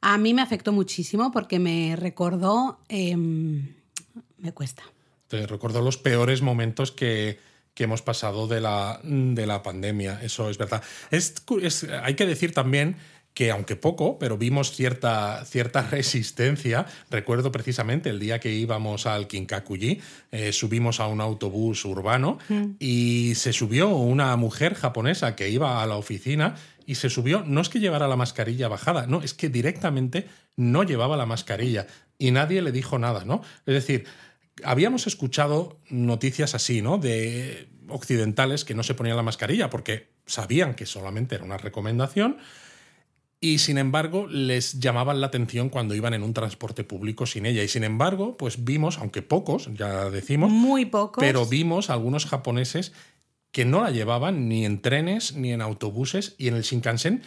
a mí me afectó muchísimo porque me recordó. Em, me cuesta. Te recordó los peores momentos que, que hemos pasado de la, de la pandemia. Eso es verdad. Es, hay que decir también que aunque poco, pero vimos cierta, cierta resistencia. Recuerdo precisamente el día que íbamos al Kinkakuji, eh, subimos a un autobús urbano mm. y se subió una mujer japonesa que iba a la oficina y se subió, no es que llevara la mascarilla bajada, no, es que directamente no llevaba la mascarilla y nadie le dijo nada, ¿no? Es decir, habíamos escuchado noticias así, ¿no? De occidentales que no se ponían la mascarilla porque sabían que solamente era una recomendación y sin embargo les llamaban la atención cuando iban en un transporte público sin ella. Y sin embargo, pues vimos, aunque pocos, ya decimos, muy pocos, pero vimos algunos japoneses que no la llevaban ni en trenes ni en autobuses y en el Shinkansen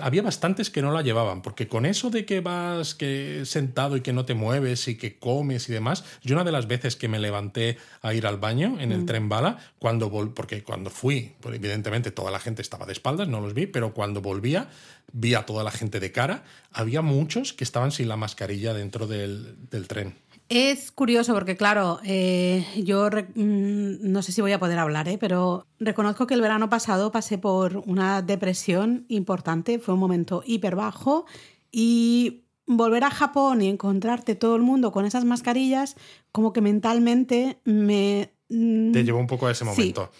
había bastantes que no la llevaban, porque con eso de que vas que sentado y que no te mueves y que comes y demás, yo una de las veces que me levanté a ir al baño en el mm. tren bala, cuando porque cuando fui, pues evidentemente toda la gente estaba de espaldas, no los vi, pero cuando volvía vi a toda la gente de cara, había muchos que estaban sin la mascarilla dentro del, del tren. Es curioso porque, claro, eh, yo mm, no sé si voy a poder hablar, ¿eh? pero reconozco que el verano pasado pasé por una depresión importante, fue un momento hiper bajo y volver a Japón y encontrarte todo el mundo con esas mascarillas, como que mentalmente me... Mm, Te llevó un poco a ese momento.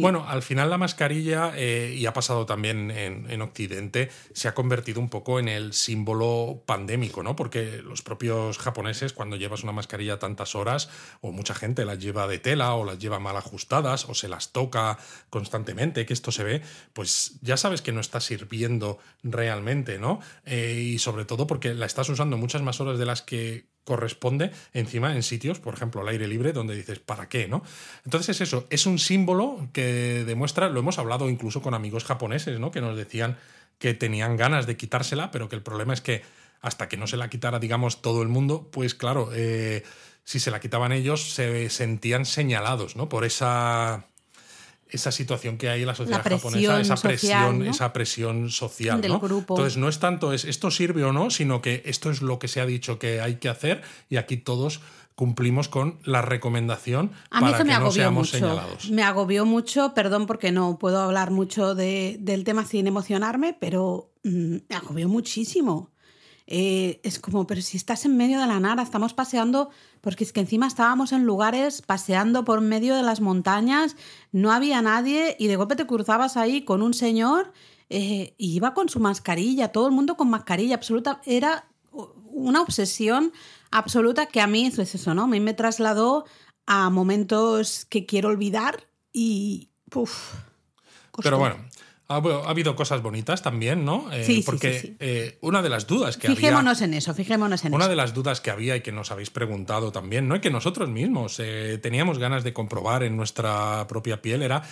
Bueno, al final la mascarilla, eh, y ha pasado también en, Occidente, se ha convertido un poco en el símbolo pandémico, ¿no? Porque los propios japoneses, cuando llevas una mascarilla tantas horas, o mucha gente las lleva de tela, o las lleva mal ajustadas, o se las toca constantemente, que esto se ve, pues ya sabes que no está sirviendo realmente, ¿no? Eh, y sobre todo porque la estás usando muchas más horas de las que corresponde encima en sitios, por ejemplo, al aire libre, donde dices, ¿para qué? ¿no? Entonces es eso, es un símbolo que demuestra, lo hemos hablado incluso con amigos japoneses, ¿no? que nos decían que tenían ganas de quitársela, pero que el problema es que hasta que no se la quitara, digamos, todo el mundo, pues claro, eh, si se la quitaban ellos, se sentían señalados ¿no? por esa esa situación que hay en la sociedad La japonesa, esa social, presión, ¿no? esa presión social. Del ¿no? grupo. Entonces, no es tanto es esto sirve o no, sino que esto es lo que se ha dicho que hay que hacer y aquí todos cumplimos con la recomendación A mí para eso me que no seamos mucho. señalados. Me agobió mucho, perdón porque no puedo hablar mucho de- del tema sin emocionarme, pero mm, me agobió muchísimo. Eh, es como, pero si estás en medio de la nada, estamos paseando, porque es que encima estábamos en lugares paseando por medio de las montañas, no había nadie y de golpe te cruzabas ahí con un señor eh, y iba con su mascarilla, todo el mundo con mascarilla, absoluta, era una obsesión absoluta que a mí, es eso, ¿no? A mí me trasladó a momentos que quiero olvidar y... Uf. Pero bueno, ha, ha habido cosas bonitas también, ¿no? Eh, Sí, porque sí, sí. eh, una de las dudas que había. Fijémonos en eso, fijémonos en Una eso. de las dudas que había y que nos habéis preguntado también, ¿no? Y que nosotros mismos eh, teníamos ganas de comprobar en nuestra propia piel era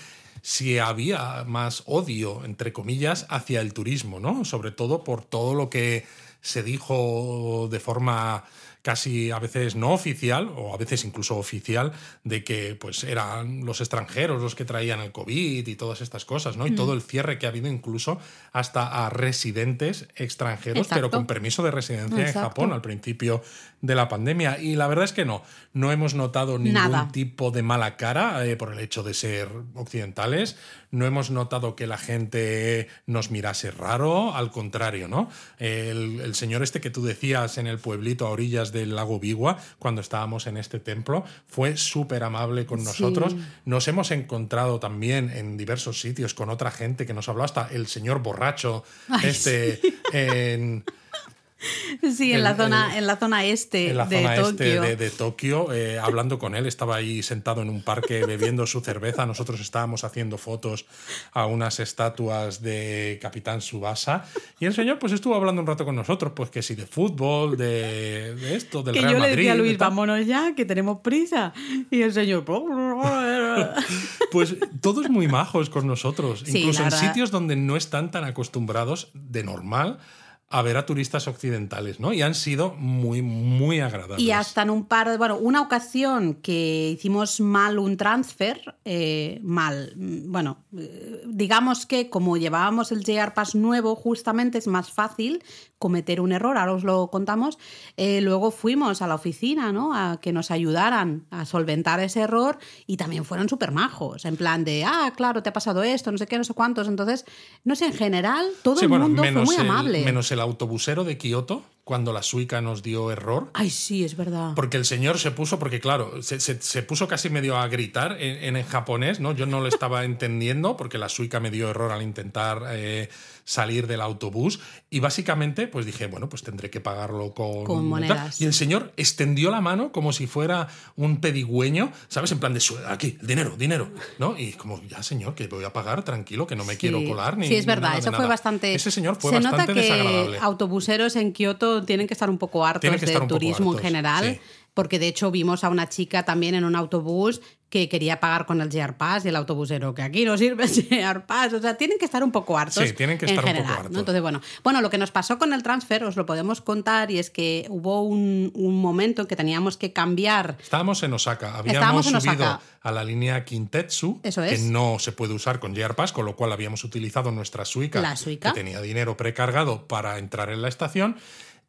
si había más odio, entre comillas, hacia el turismo, ¿no? Sobre todo por todo lo que se dijo de forma casi a veces no oficial o a veces incluso oficial de que pues eran los extranjeros los que traían el COVID y todas estas cosas, ¿no? Y todo el cierre que ha habido incluso hasta a residentes extranjeros, pero con permiso de residencia en. Japón al principio de la pandemia. Y la verdad es que no, no hemos notado ningún Nada. tipo de mala cara eh, por el hecho de ser occidentales. No hemos notado que la gente nos mirase raro, al contrario, ¿no? El, el señor este que tú decías en el pueblito a orillas del lago Bigua, cuando estábamos en este templo, fue súper amable con Sí. nosotros. Nos hemos encontrado también en diversos sitios con otra gente que nos habló, hasta el señor borracho, Ay, este, en, Sí, en, el- la zona, el- en la zona este en la de zona Tokio. este de, de Tokio, eh, hablando con él. Estaba ahí sentado en un parque bebiendo su cerveza. Nosotros estábamos haciendo fotos a unas estatuas de Capitán Subasa. Y el señor pues estuvo hablando un rato con nosotros, pues que sí, de fútbol, de, de esto, del que Real yo le Madrid. decía a Luis, vámonos ya, que tenemos prisa. Y el señor... Pues todos muy majos con nosotros, Sí, incluso en verdad. sitios donde no están tan acostumbrados de normal a ver a turistas occidentales, ¿no? Y han sido muy, muy agradables. Y hasta en un par de. Bueno, una ocasión que hicimos mal un transfer, eh, mal. mm, Bueno, eh, digamos que como llevábamos el JR Pass nuevo, justamente es más fácil cometer un error, ahora os lo contamos. Eh, luego fuimos a la oficina, ¿no? A que nos ayudaran a solventar ese error y también fueron súper majos, en plan de, ah, claro, te ha pasado esto, no sé qué, no sé cuántos. Entonces, no sé, en general, todo Sí, el bueno, mundo fue muy el- amable. menos el autobusero de Kioto, cuando la Suica nos dio error. Ay, sí, es verdad. Porque el señor se puso, porque claro, se, se- se puso casi medio a gritar en, en japonés, ¿no? Yo no lo estaba entendiendo porque la suica me dio error al intentar eh, salir del autobús y básicamente pues dije, bueno, pues tendré que pagarlo con, Con monedas. Y el señor extendió la mano como si fuera un pedigüeño, ¿sabes? En plan de, "Su- aquí, dinero, dinero, ¿no? Y como, ya señor, que voy a pagar, tranquilo, que no me Sí. quiero colar ni Sí, es ni verdad, nada eso fue nada". bastante. Ese señor fue Se bastante nota que desagradable. autobuseros en Kioto tienen que estar un poco hartos de turismo en general, sí. porque de hecho vimos a una chica también en un autobús que quería pagar con el JR Pass y el autobusero que aquí no sirve el JR Pass, o sea, tienen que estar un poco hartos. Sí, tienen que en estar un general, poco ¿no? hartos. Entonces, bueno, bueno, lo que nos pasó con el transfer os lo podemos contar y es que hubo un, un momento en que teníamos que cambiar Estábamos en Osaka, habíamos en subido Osaka. a la línea Kintetsu, Eso que es. no se puede usar con JR Pass, con lo cual habíamos utilizado nuestra Suica, La Suica. que tenía dinero precargado para entrar en la estación.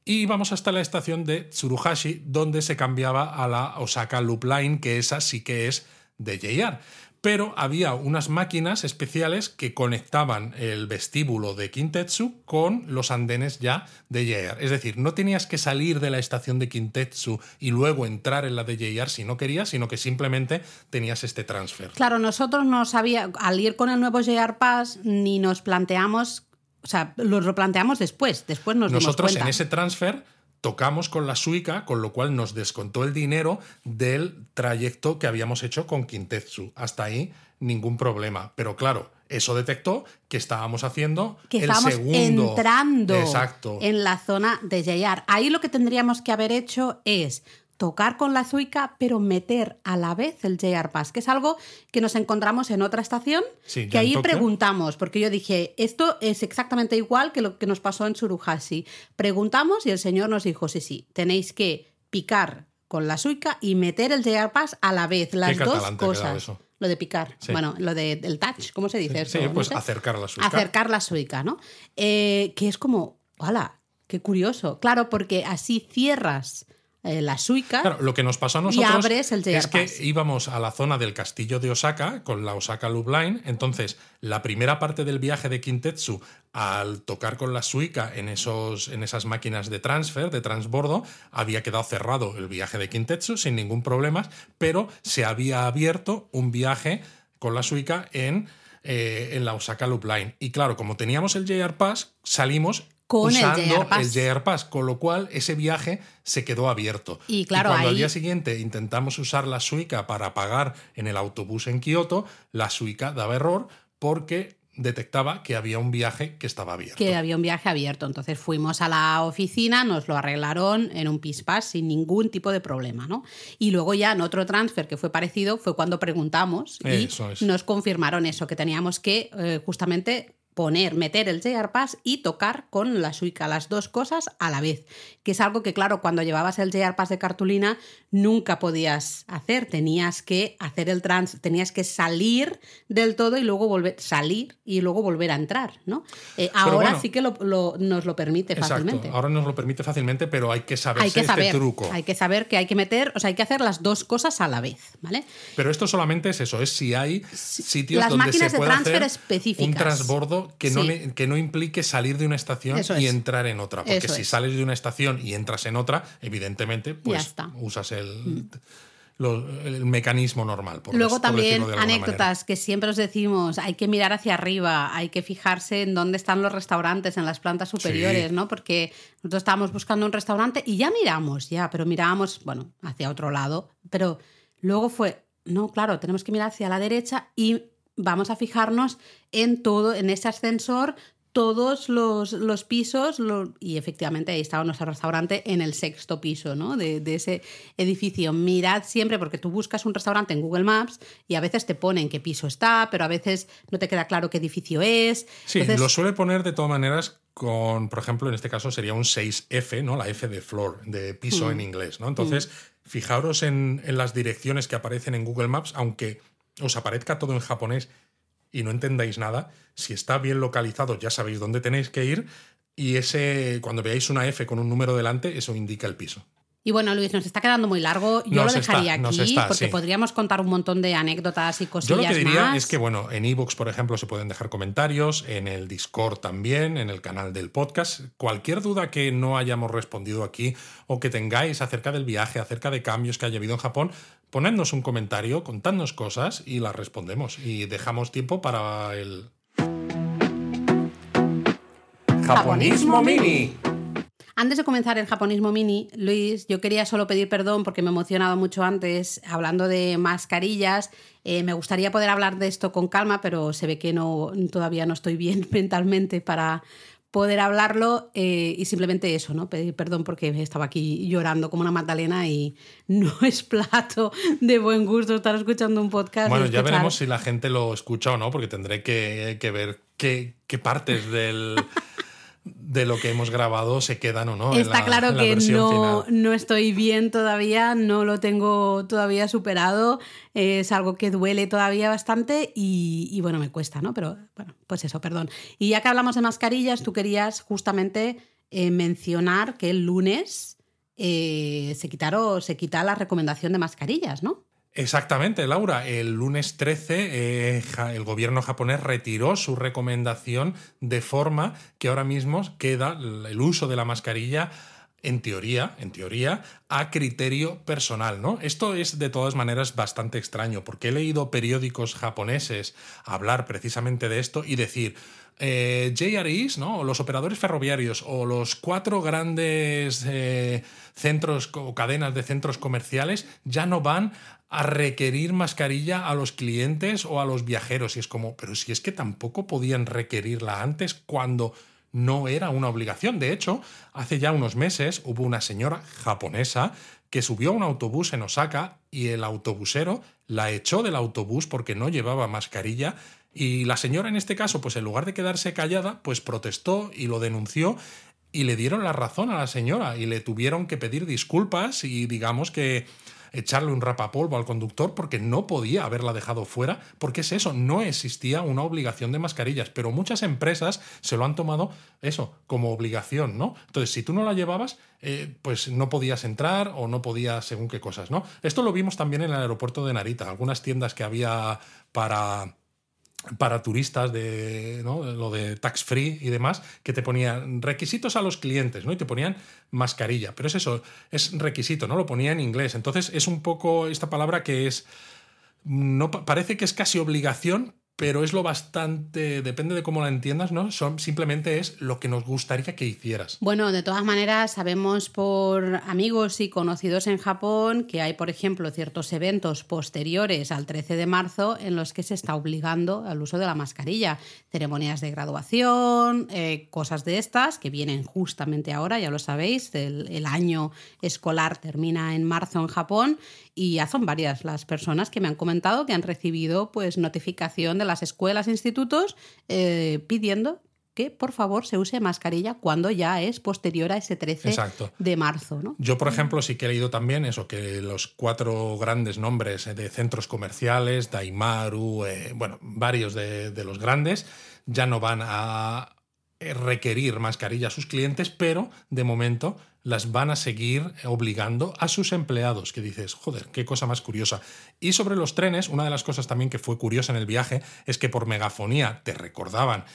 Y íbamos hasta la estación de Tsuruhashi, donde se cambiaba a la Osaka Loop Line, que esa sí que es de JR. Pero había unas máquinas especiales que conectaban el vestíbulo de Kintetsu con los andenes ya de JR. Es decir, no tenías que salir de la estación de Kintetsu y luego entrar en la de JR si no querías, sino que simplemente tenías este transfer. Claro, nosotros no sabía, al ir con el nuevo JR Pass, ni nos planteamos, o sea, lo replanteamos después, después nos dimos Nosotros cuenta. en ese transfer tocamos con la Suica, con lo cual nos descontó el dinero del trayecto que habíamos hecho con Kintetsu. Hasta ahí ningún problema. Pero claro, eso detectó que estábamos haciendo que el estábamos segundo. entrando Exacto. en la zona de JR. Ahí lo que tendríamos que haber hecho es tocar con la Suica, pero meter a la vez el JR Pass, que es algo que nos encontramos en otra estación, Sí, que ahí Tokio. preguntamos, porque yo dije, esto es exactamente igual que lo que nos pasó en Tsuruhashi. Preguntamos y el señor nos dijo, sí, sí, tenéis que picar con la Suica y meter el JR Pass a la vez, las Qué dos cosas. Lo de picar. Bueno, lo de, del touch, ¿cómo se dice Sí, eso? pues No sé. acercar la suica. Acercar la suica, ¿no? Eh, que es como, ¡hala! ¡Qué curioso! Claro, porque así cierras eh, la suica. Claro, lo que nos pasó a Y nosotros abres el JR es que íbamos a la zona del castillo de Osaka con la Osaka Loop Line. Entonces, la primera parte del viaje de Kintetsu, al tocar con la Suica en, esos, en esas máquinas de transfer, de transbordo, había quedado cerrado el viaje de Kintetsu sin ningún problema, pero se había abierto un viaje con la Suica en, eh, en la Osaka Loop Line. Y claro, como teníamos el JR Pass, salimos Con el usando JR Pass. el JR Pass, con lo cual ese viaje se quedó abierto. Y claro, cuando al ahí- día siguiente intentamos usar la Suica para pagar en el autobús en Kioto, la Suica daba error porque detectaba que había un viaje que estaba abierto. que había un viaje abierto. Entonces fuimos a la oficina, nos lo arreglaron en un PISPAS sin ningún tipo de problema, ¿no? Y luego ya en otro transfer que fue parecido fue cuando preguntamos y Eso nos confirmaron eso, que teníamos que eh, justamente poner, meter el JR Pass y tocar con la Suica, las dos cosas a la vez, que es algo que claro, cuando llevabas el JR Pass de cartulina nunca podías hacer, tenías que hacer el trans, tenías que salir del todo y luego volver, salir y luego volver a entrar, ¿no? Eh, ahora bueno, sí que lo- lo- nos lo permite Exacto. fácilmente. Ahora nos lo permite fácilmente, pero hay que saberse Hay que saber, este truco. hay que saber que hay que meter, o sea, hay que hacer las dos cosas a la vez, ¿vale? Pero esto solamente es eso, es si hay sitios las donde máquinas se de puede transfer hacer específicas. un transbordo que, no, Sí. que no implique salir de una estación Eso y es. entrar en otra. Porque Eso si es. sales de una estación y entras en otra, evidentemente, pues. Mm. usas el, lo- el mecanismo normal. por Luego por también de alguna anécdotas que siempre os decimos, hay que mirar hacia arriba, hay que fijarse en dónde están los restaurantes, en las plantas superiores, Sí. ¿no? Porque nosotros estábamos buscando un restaurante y ya miramos, ya, pero mirábamos, bueno, hacia otro lado, pero luego fue, no, claro, tenemos que mirar hacia la derecha y vamos a fijarnos en todo, en ese ascensor, todos los, los pisos, lo- y efectivamente ahí estaba nuestro restaurante en el sexto piso ¿no? de, de ese edificio. Mirad siempre, porque tú buscas un restaurante en Google Maps y a veces te ponen qué piso está, pero a veces no te queda claro qué edificio es. Sí, Entonces, lo suele poner de todas maneras con, por ejemplo, en este caso sería un 6F, ¿no? La F de floor, de piso Mm. en inglés, ¿no? Entonces, fijaros en, en las direcciones que aparecen en Google Maps, aunque os aparezca todo en japonés y no entendáis nada, si está bien localizado ya sabéis dónde tenéis que ir y ese cuando veáis una F con un número delante, eso indica el piso. Y bueno, Luis, nos está quedando muy largo. Yo Nos lo dejaría está, aquí está, porque sí. podríamos contar un montón de anécdotas y Yo cosillas lo que diría más. es que, bueno, en ebooks, por ejemplo, se pueden dejar comentarios, en el Discord también, en el canal del podcast. Cualquier duda que no hayamos respondido aquí o que tengáis acerca del viaje, acerca de cambios que haya habido en Japón, ponednos un comentario, contadnos cosas y las respondemos. Y dejamos tiempo para el. Japonismo Mini. Antes de comenzar el japonismo mini, Luis, yo quería solo pedir perdón porque me he emocionado mucho antes hablando de mascarillas. Eh, me gustaría poder hablar de esto con calma, pero se ve que no, todavía no estoy bien mentalmente para poder hablarlo eh, y simplemente eso, ¿no? Pedir perdón porque estaba aquí llorando como una magdalena y no es plato de buen gusto estar escuchando un podcast. Bueno, ya veremos si la gente lo escucha o no, porque tendré que, que ver qué, qué partes del, de lo que hemos grabado se quedan o no. en Está la- claro que no, final. no estoy bien todavía, no lo tengo todavía superado, es algo que duele todavía bastante y, y bueno, me cuesta, ¿no? Pero bueno, pues eso, perdón. Y ya que hablamos de mascarillas, tú querías justamente eh, mencionar que el lunes eh, se, quitaron, se quita la recomendación de mascarillas, ¿no? Exactamente, Laura. El lunes 13 eh, el gobierno japonés retiró su recomendación de forma que ahora mismo queda el uso de la mascarilla en teoría, en teoría, a criterio personal, ¿no? Esto es de todas maneras bastante extraño, porque he leído periódicos japoneses hablar precisamente de esto y decir, eh, JREs, ¿no? Los operadores ferroviarios o los cuatro grandes eh, centros o cadenas de centros comerciales ya no van a requerir mascarilla a los clientes o a los viajeros. Y es como, pero si es que tampoco podían requerirla antes cuando no era una obligación. De hecho, hace ya unos meses hubo una señora japonesa que subió a un autobús en Osaka y el autobusero la echó del autobús porque no llevaba mascarilla y la señora en este caso, pues en lugar de quedarse callada, pues protestó y lo denunció y le dieron la razón a la señora y le tuvieron que pedir disculpas y digamos que echarle un rapapolvo al conductor porque no podía haberla dejado fuera, porque es eso, no existía una obligación de mascarillas, pero muchas empresas se lo han tomado eso como obligación, ¿no? Entonces, si tú no la llevabas, eh, pues no podías entrar o no podías según qué cosas, ¿no? Esto lo vimos también en el aeropuerto de Narita, algunas tiendas que había para para turistas de lo de tax free y demás que te ponían requisitos a los clientes no y te ponían mascarilla. Pero es eso es requisito no lo ponía en inglés. Entonces es un poco esta palabra que es no parece que es casi obligación pero es lo bastante, depende de cómo la entiendas, ¿no? Son, simplemente es lo que nos gustaría que hicieras. Bueno, de todas maneras, sabemos por amigos y conocidos en Japón que hay, por ejemplo, ciertos eventos posteriores al 13 de marzo en los que se está obligando al uso de la mascarilla. Ceremonias de graduación, eh, cosas de estas que vienen justamente ahora, ya lo sabéis, el, el año escolar termina en marzo en Japón y ya son varias las personas que me han comentado que han recibido pues notificación de las escuelas e institutos eh, pidiendo que por favor se use mascarilla cuando ya es posterior a ese 13 de marzo. ¿no? Yo, por ejemplo, sí que he leído también eso, que los cuatro grandes nombres de centros comerciales, Daimaru, eh, bueno, varios de, de los grandes, ya no van a requerir mascarilla a sus clientes, pero de momento las van a seguir obligando a sus empleados, que dices, joder, qué cosa más curiosa. Y sobre los trenes, una de las cosas también que fue curiosa en el viaje es que por megafonía te recordaban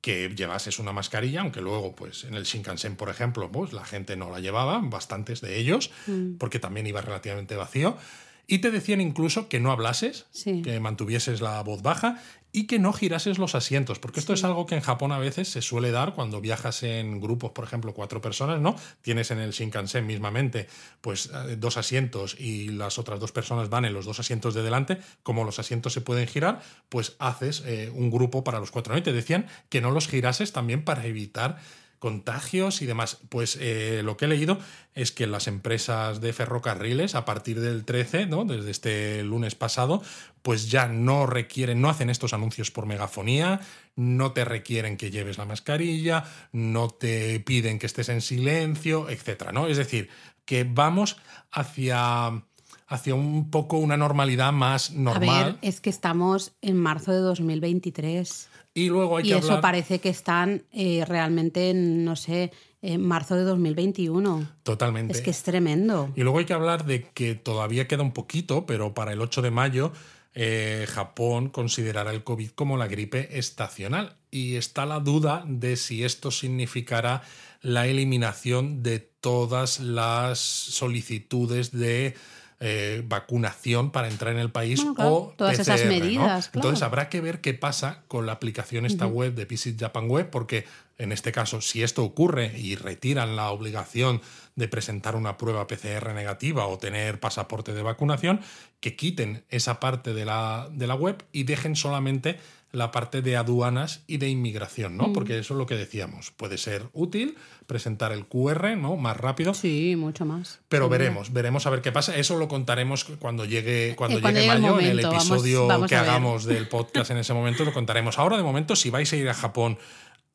que llevases una mascarilla, aunque luego, pues en el Shinkansen, por ejemplo, pues la gente no la llevaba, bastantes de ellos, mm. porque también iba relativamente vacío. Y te decían incluso que no hablases, que mantuvieses la voz baja y que no girases los asientos, porque esto es algo que en Japón a veces se suele dar cuando viajas en grupos, por ejemplo, cuatro personas, ¿no? Tienes en el Shinkansen mismamente, pues eh, dos asientos y las otras dos personas van en los dos asientos de delante, como los asientos se pueden girar, pues haces eh, un grupo para los cuatro, ¿no? Y te decían que no los girases también para evitar contagios y demás. Pues eh, lo que he leído es que las empresas de ferrocarriles, a partir del 13, ¿no? desde este lunes pasado, pues ya no requieren, no hacen estos anuncios por megafonía, no te requieren que lleves la mascarilla, no te piden que estés en silencio, etc. ¿no? Es decir, que vamos hacia hacia un poco una normalidad más normal. A ver, es que estamos en marzo de 2023. Y luego hay y eso parece que están eh, realmente, en, no sé, en marzo de 2021. Totalmente. Es que es tremendo. Y luego hay que hablar de que todavía queda un poquito, pero para el 8 de mayo eh, Japón considerará el COVID como la gripe estacional. Y está la duda de si esto significará la eliminación de todas las solicitudes de eh, vacunación para entrar en el país o todas esas medidas. Entonces habrá que ver qué pasa con la aplicación esta web de Visit Japan Web, porque en este caso, si esto ocurre y retiran la obligación de presentar una prueba PCR negativa o tener pasaporte de vacunación, que quiten esa parte de la, de la web y dejen solamente la parte de aduanas y de inmigración, ¿no? Mm. Porque eso es lo que decíamos. Puede ser útil presentar el QR, ¿no? Más rápido. Sí, mucho más. Pero veremos, veremos a ver qué pasa. Eso lo contaremos cuando llegue, cuando, eh, llegue, mayo, en el episodio que hagamos del podcast en ese momento, lo contaremos. Ahora, de momento, si vais a ir a Japón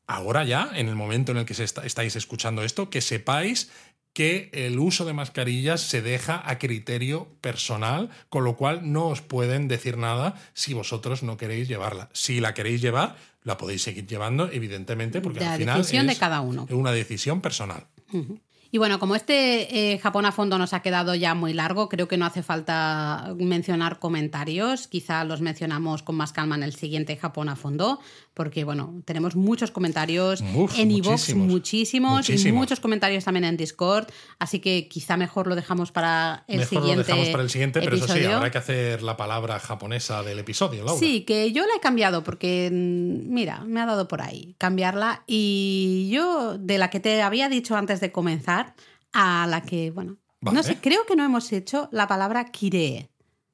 ahora ya, en el momento en el que se estáis escuchando esto, que sepáis que el uso de mascarillas se deja a criterio personal, con lo cual no os pueden decir nada si vosotros no queréis llevarla. Si la queréis llevar, la podéis seguir llevando, evidentemente, porque al final decisión es de cada uno. una decisión personal. Y bueno, como este eh, Japón a fondo nos ha quedado ya muy largo, creo que no hace falta mencionar comentarios. Quizá los mencionamos con más calma en el siguiente Japón a fondo, porque bueno, tenemos muchos comentarios en iVoox, muchísimos, y muchos comentarios también en Discord. Así que quizá mejor lo dejamos para el mejor siguiente. Lo dejamos para el siguiente, pero eso sí, habrá que hacer la palabra japonesa del episodio, Laura. Sí, que yo la he cambiado porque, mm, mira, me ha dado por ahí cambiarla. Y yo, de la que te había dicho antes de comenzar, a la que, bueno, no sé, creo que no hemos hecho la palabra kiree.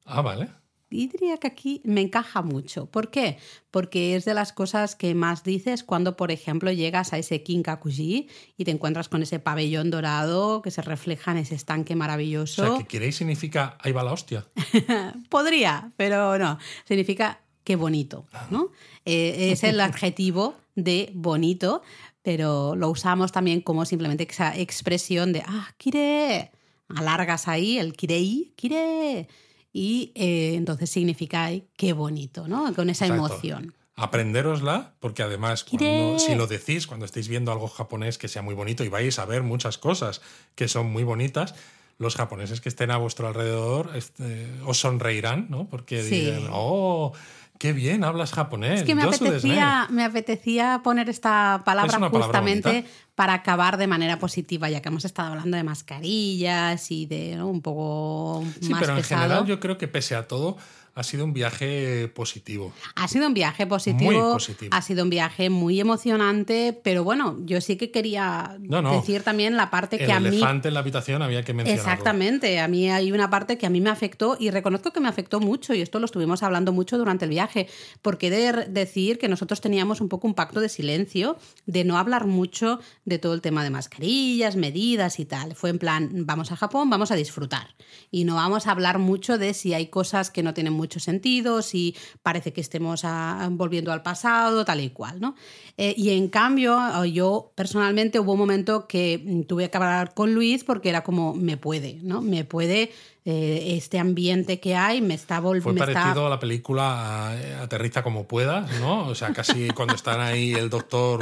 Ah, vale. Y diría que aquí me encaja mucho. ¿Por qué? Porque es de las cosas que más dices cuando, por ejemplo, llegas a ese Kinkakuji y te encuentras con ese pabellón dorado que se refleja en ese estanque maravilloso. O sea, que kirei significa ahí va la hostia. Podría, pero no. Significa qué bonito, ¿no? Eh, es el adjetivo de bonito, pero lo usamos también como simplemente esa expresión de, ah, quiere, alargas ahí el kirei, kire, y eh, entonces significa ay, qué bonito, ¿no? Con esa Exacto. emoción. Aprendérosla, porque además, cuando, Kire. si lo decís, cuando estéis viendo algo japonés que sea muy bonito y vais a ver muchas cosas que son muy bonitas, los japoneses que estén a vuestro alrededor este, os sonreirán, ¿no? Porque Sí. dirán, oh, qué bien hablas japonés. Es que me apetecía, me apetecía poner esta palabra Es una palabra justamente para acabar de manera positiva, ya que hemos estado hablando de mascarillas y de ¿no? un poco Sí, más pero en pesado. general yo creo que pese a todo ha sido un viaje positivo. Ha sido un viaje positivo, Muy positivo. ha sido un viaje muy emocionante, pero bueno, yo sí que quería No, no. decir también la parte El que a mí elefante en la habitación había que mencionarlo. Exactamente, a mí hay una parte que a mí me afectó y reconozco que me afectó mucho y esto lo estuvimos hablando mucho durante el viaje, porque he de decir que nosotros teníamos un poco un pacto de silencio, de no hablar mucho de todo el tema de mascarillas, medidas y tal. Fue en plan, vamos a Japón, vamos a disfrutar y no vamos a hablar mucho de si hay cosas que no tienen mucho sentido, si parece que estemos a- volviendo al pasado, tal y cual, ¿no? Eh, y en cambio, yo personalmente hubo un momento que mm, tuve que hablar con Luis porque era como, me puede, ¿no? Me puede eh, este ambiente que hay, me está Fue volviendo... parecido a la película eh, Aterriza como puedas, ¿no? O sea, casi cuando están ahí el doctor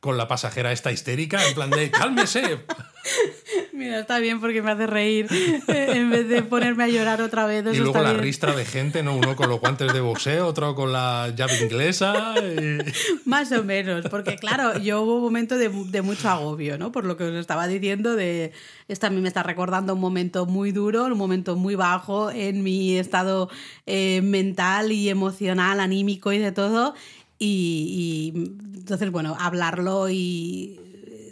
con la pasajera esta histérica, en plan de cálmese. Mira, está bien porque me hace reír eh, en vez de ponerme a llorar otra vez. Y luego está la bien. ristra de gente, ¿no? Uno con los guantes de boxeo, otro con la llave inglesa. y- Más o menos, porque claro, yo hubo un momento de, de mucho agobio, ¿no? Por lo que os estaba diciendo, de esto a mí me está recordando un momento muy duro, un momento muy bajo en mi estado eh, mental y emocional, anímico y de todo. Y, y entonces, bueno, hablarlo y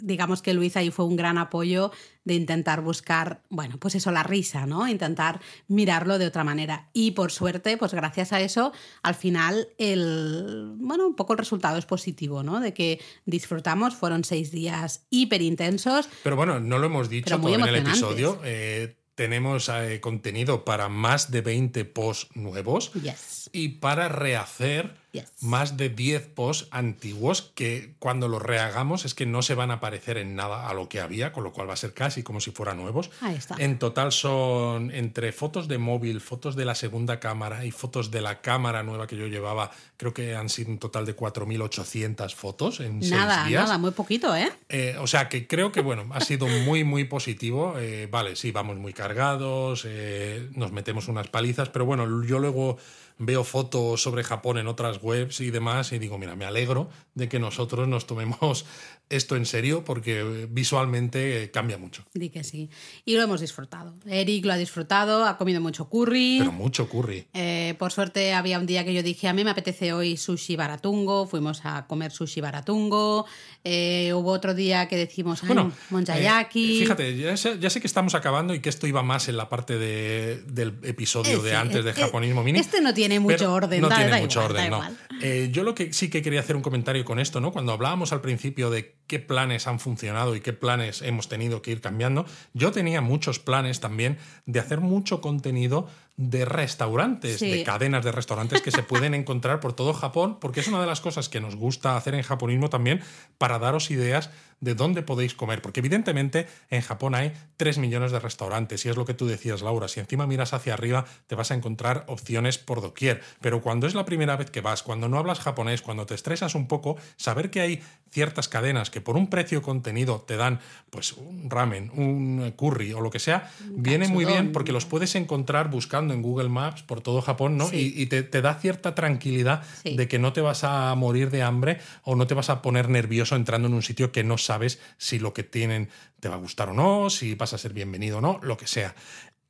digamos que Luis ahí fue un gran apoyo de intentar buscar, bueno, pues eso, la risa, ¿no? Intentar mirarlo de otra manera. Y por suerte, pues gracias a eso, al final, el, bueno, un poco el resultado es positivo, ¿no? De que disfrutamos, fueron seis días hiper intensos. Pero bueno, no lo hemos dicho muy en el episodio. eh, tenemos eh, contenido para más de 20 posts nuevos Yes. y para rehacer Yes. más de 10 posts antiguos que cuando los rehagamos es que no se van a parecer en nada a lo que había, con lo cual va a ser casi como si fueran nuevos. Ahí está. En total son entre fotos de móvil, fotos de la segunda cámara y fotos de la cámara nueva que yo llevaba, creo que han sido un total de 4.800 fotos en Nada, seis días. nada, muy poquito, ¿eh? Eh, o sea que creo que bueno, ha sido muy, muy positivo. Eh, vale, sí, vamos muy cargados, eh, nos metemos unas palizas, pero bueno, yo luego veo fotos sobre Japón en otras webs y demás y digo, mira, me alegro de que nosotros nos tomemos esto en serio porque visualmente cambia mucho. Di que sí. Y lo hemos disfrutado. Eric lo ha disfrutado, ha comido mucho curry. Pero mucho curry. Eh, por suerte había un día que yo dije, a mí me apetece hoy sushi baratungo, fuimos a comer sushi baratungo. Eh, hubo otro día que decimos, Bueno, monchayaki. eh, fíjate, ya sé, ya sé que estamos acabando y que esto iba más en la parte de- del episodio de antes de Japonismo Mini. este no tiene mucho orden, No da- tiene da mucho igual, orden, no. yo lo que sí que quería hacer un comentario con esto, ¿no? Cuando hablábamos al principio de qué planes han funcionado y qué planes hemos tenido que ir cambiando, yo tenía muchos planes también de hacer mucho contenido de restaurantes, Sí. de cadenas de restaurantes que se pueden encontrar por todo Japón, porque es una de las cosas que nos gusta hacer en japonismo también para daros ideas de dónde podéis comer, porque evidentemente en Japón hay 3 millones de restaurantes y es lo que tú decías, Laura, si encima miras hacia arriba te vas a encontrar opciones por doquier, pero cuando es la primera vez que vas, cuando no hablas japonés, cuando te estresas un poco, saber que hay ciertas cadenas que por un precio contenido te dan pues un ramen, un curry o lo que sea, viene muy bien porque los puedes encontrar buscando en Google Maps por todo Japón, ¿no? Sí. Y, y te, te da cierta tranquilidad Sí. de que no te vas a morir de hambre o no te vas a poner nervioso entrando en un sitio que no sabes si lo que tienen te va a gustar o no, si vas a ser bienvenido o no, lo que sea.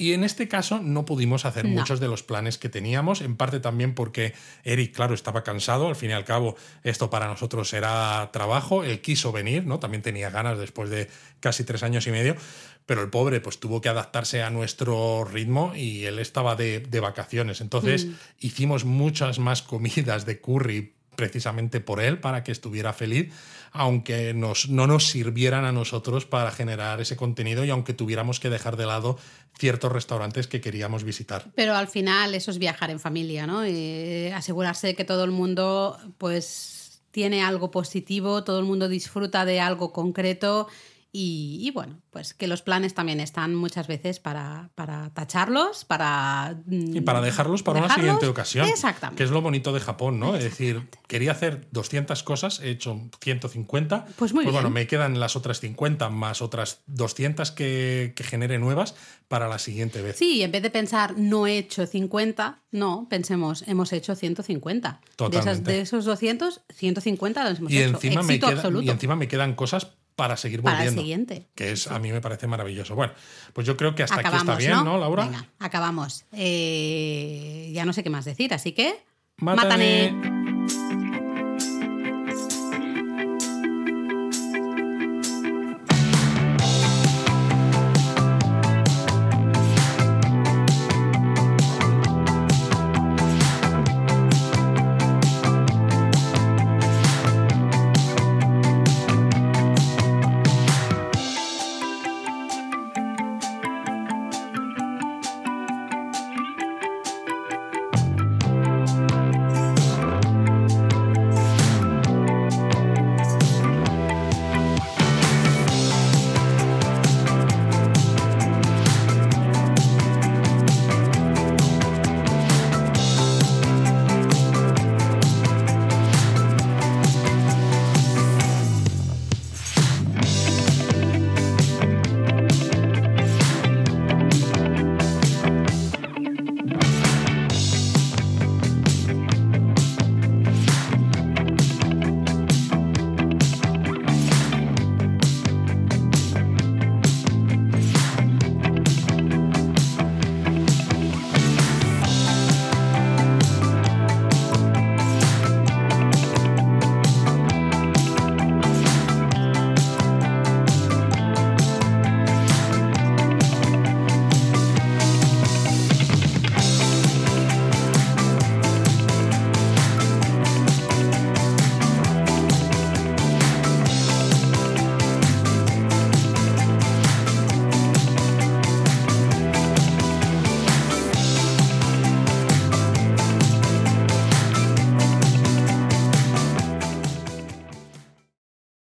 Y en este caso no pudimos hacer No. muchos de los planes que teníamos, en parte también porque Eric, claro, estaba cansado, al fin y al cabo esto para nosotros era trabajo, él quiso venir, ¿no? También tenía ganas después de casi tres años y medio, pero el pobre pues tuvo que adaptarse a nuestro ritmo y él estaba de, de vacaciones. Entonces Mm. hicimos muchas más comidas de curry precisamente por él, para que estuviera feliz, aunque nos, no nos sirvieran a nosotros para generar ese contenido y aunque tuviéramos que dejar de lado ciertos restaurantes que queríamos visitar. Pero al final eso es viajar en familia, ¿no? Y asegurarse de que todo el mundo pues tiene algo positivo, todo el mundo disfruta de algo concreto Y, y bueno, pues que los planes también están muchas veces para, para tacharlos, para... mm, Y para dejarlos para una dejarlos. siguiente ocasión. Exactamente. Que es lo bonito de Japón, ¿no? Es decir, quería hacer 200 cosas, he hecho 150. Pues muy bueno, bien. me quedan las otras 50 más otras 200 que, que genere nuevas para la siguiente vez. Sí, en vez de pensar no he hecho 50, no, pensemos hemos hecho 150. De, esas, Totalmente. de esos 200, 150 los hemos y, hecho. encima me Éxito queda- absoluto. y encima me quedan cosas para seguir Para el volviendo. siguiente. Que es, a mí me parece maravilloso. Bueno, pues yo creo que hasta acabamos, aquí está bien, ¿no, Laura? Venga, acabamos. Eh, ya no sé qué más decir, así que... Mátane. ¡Mátane!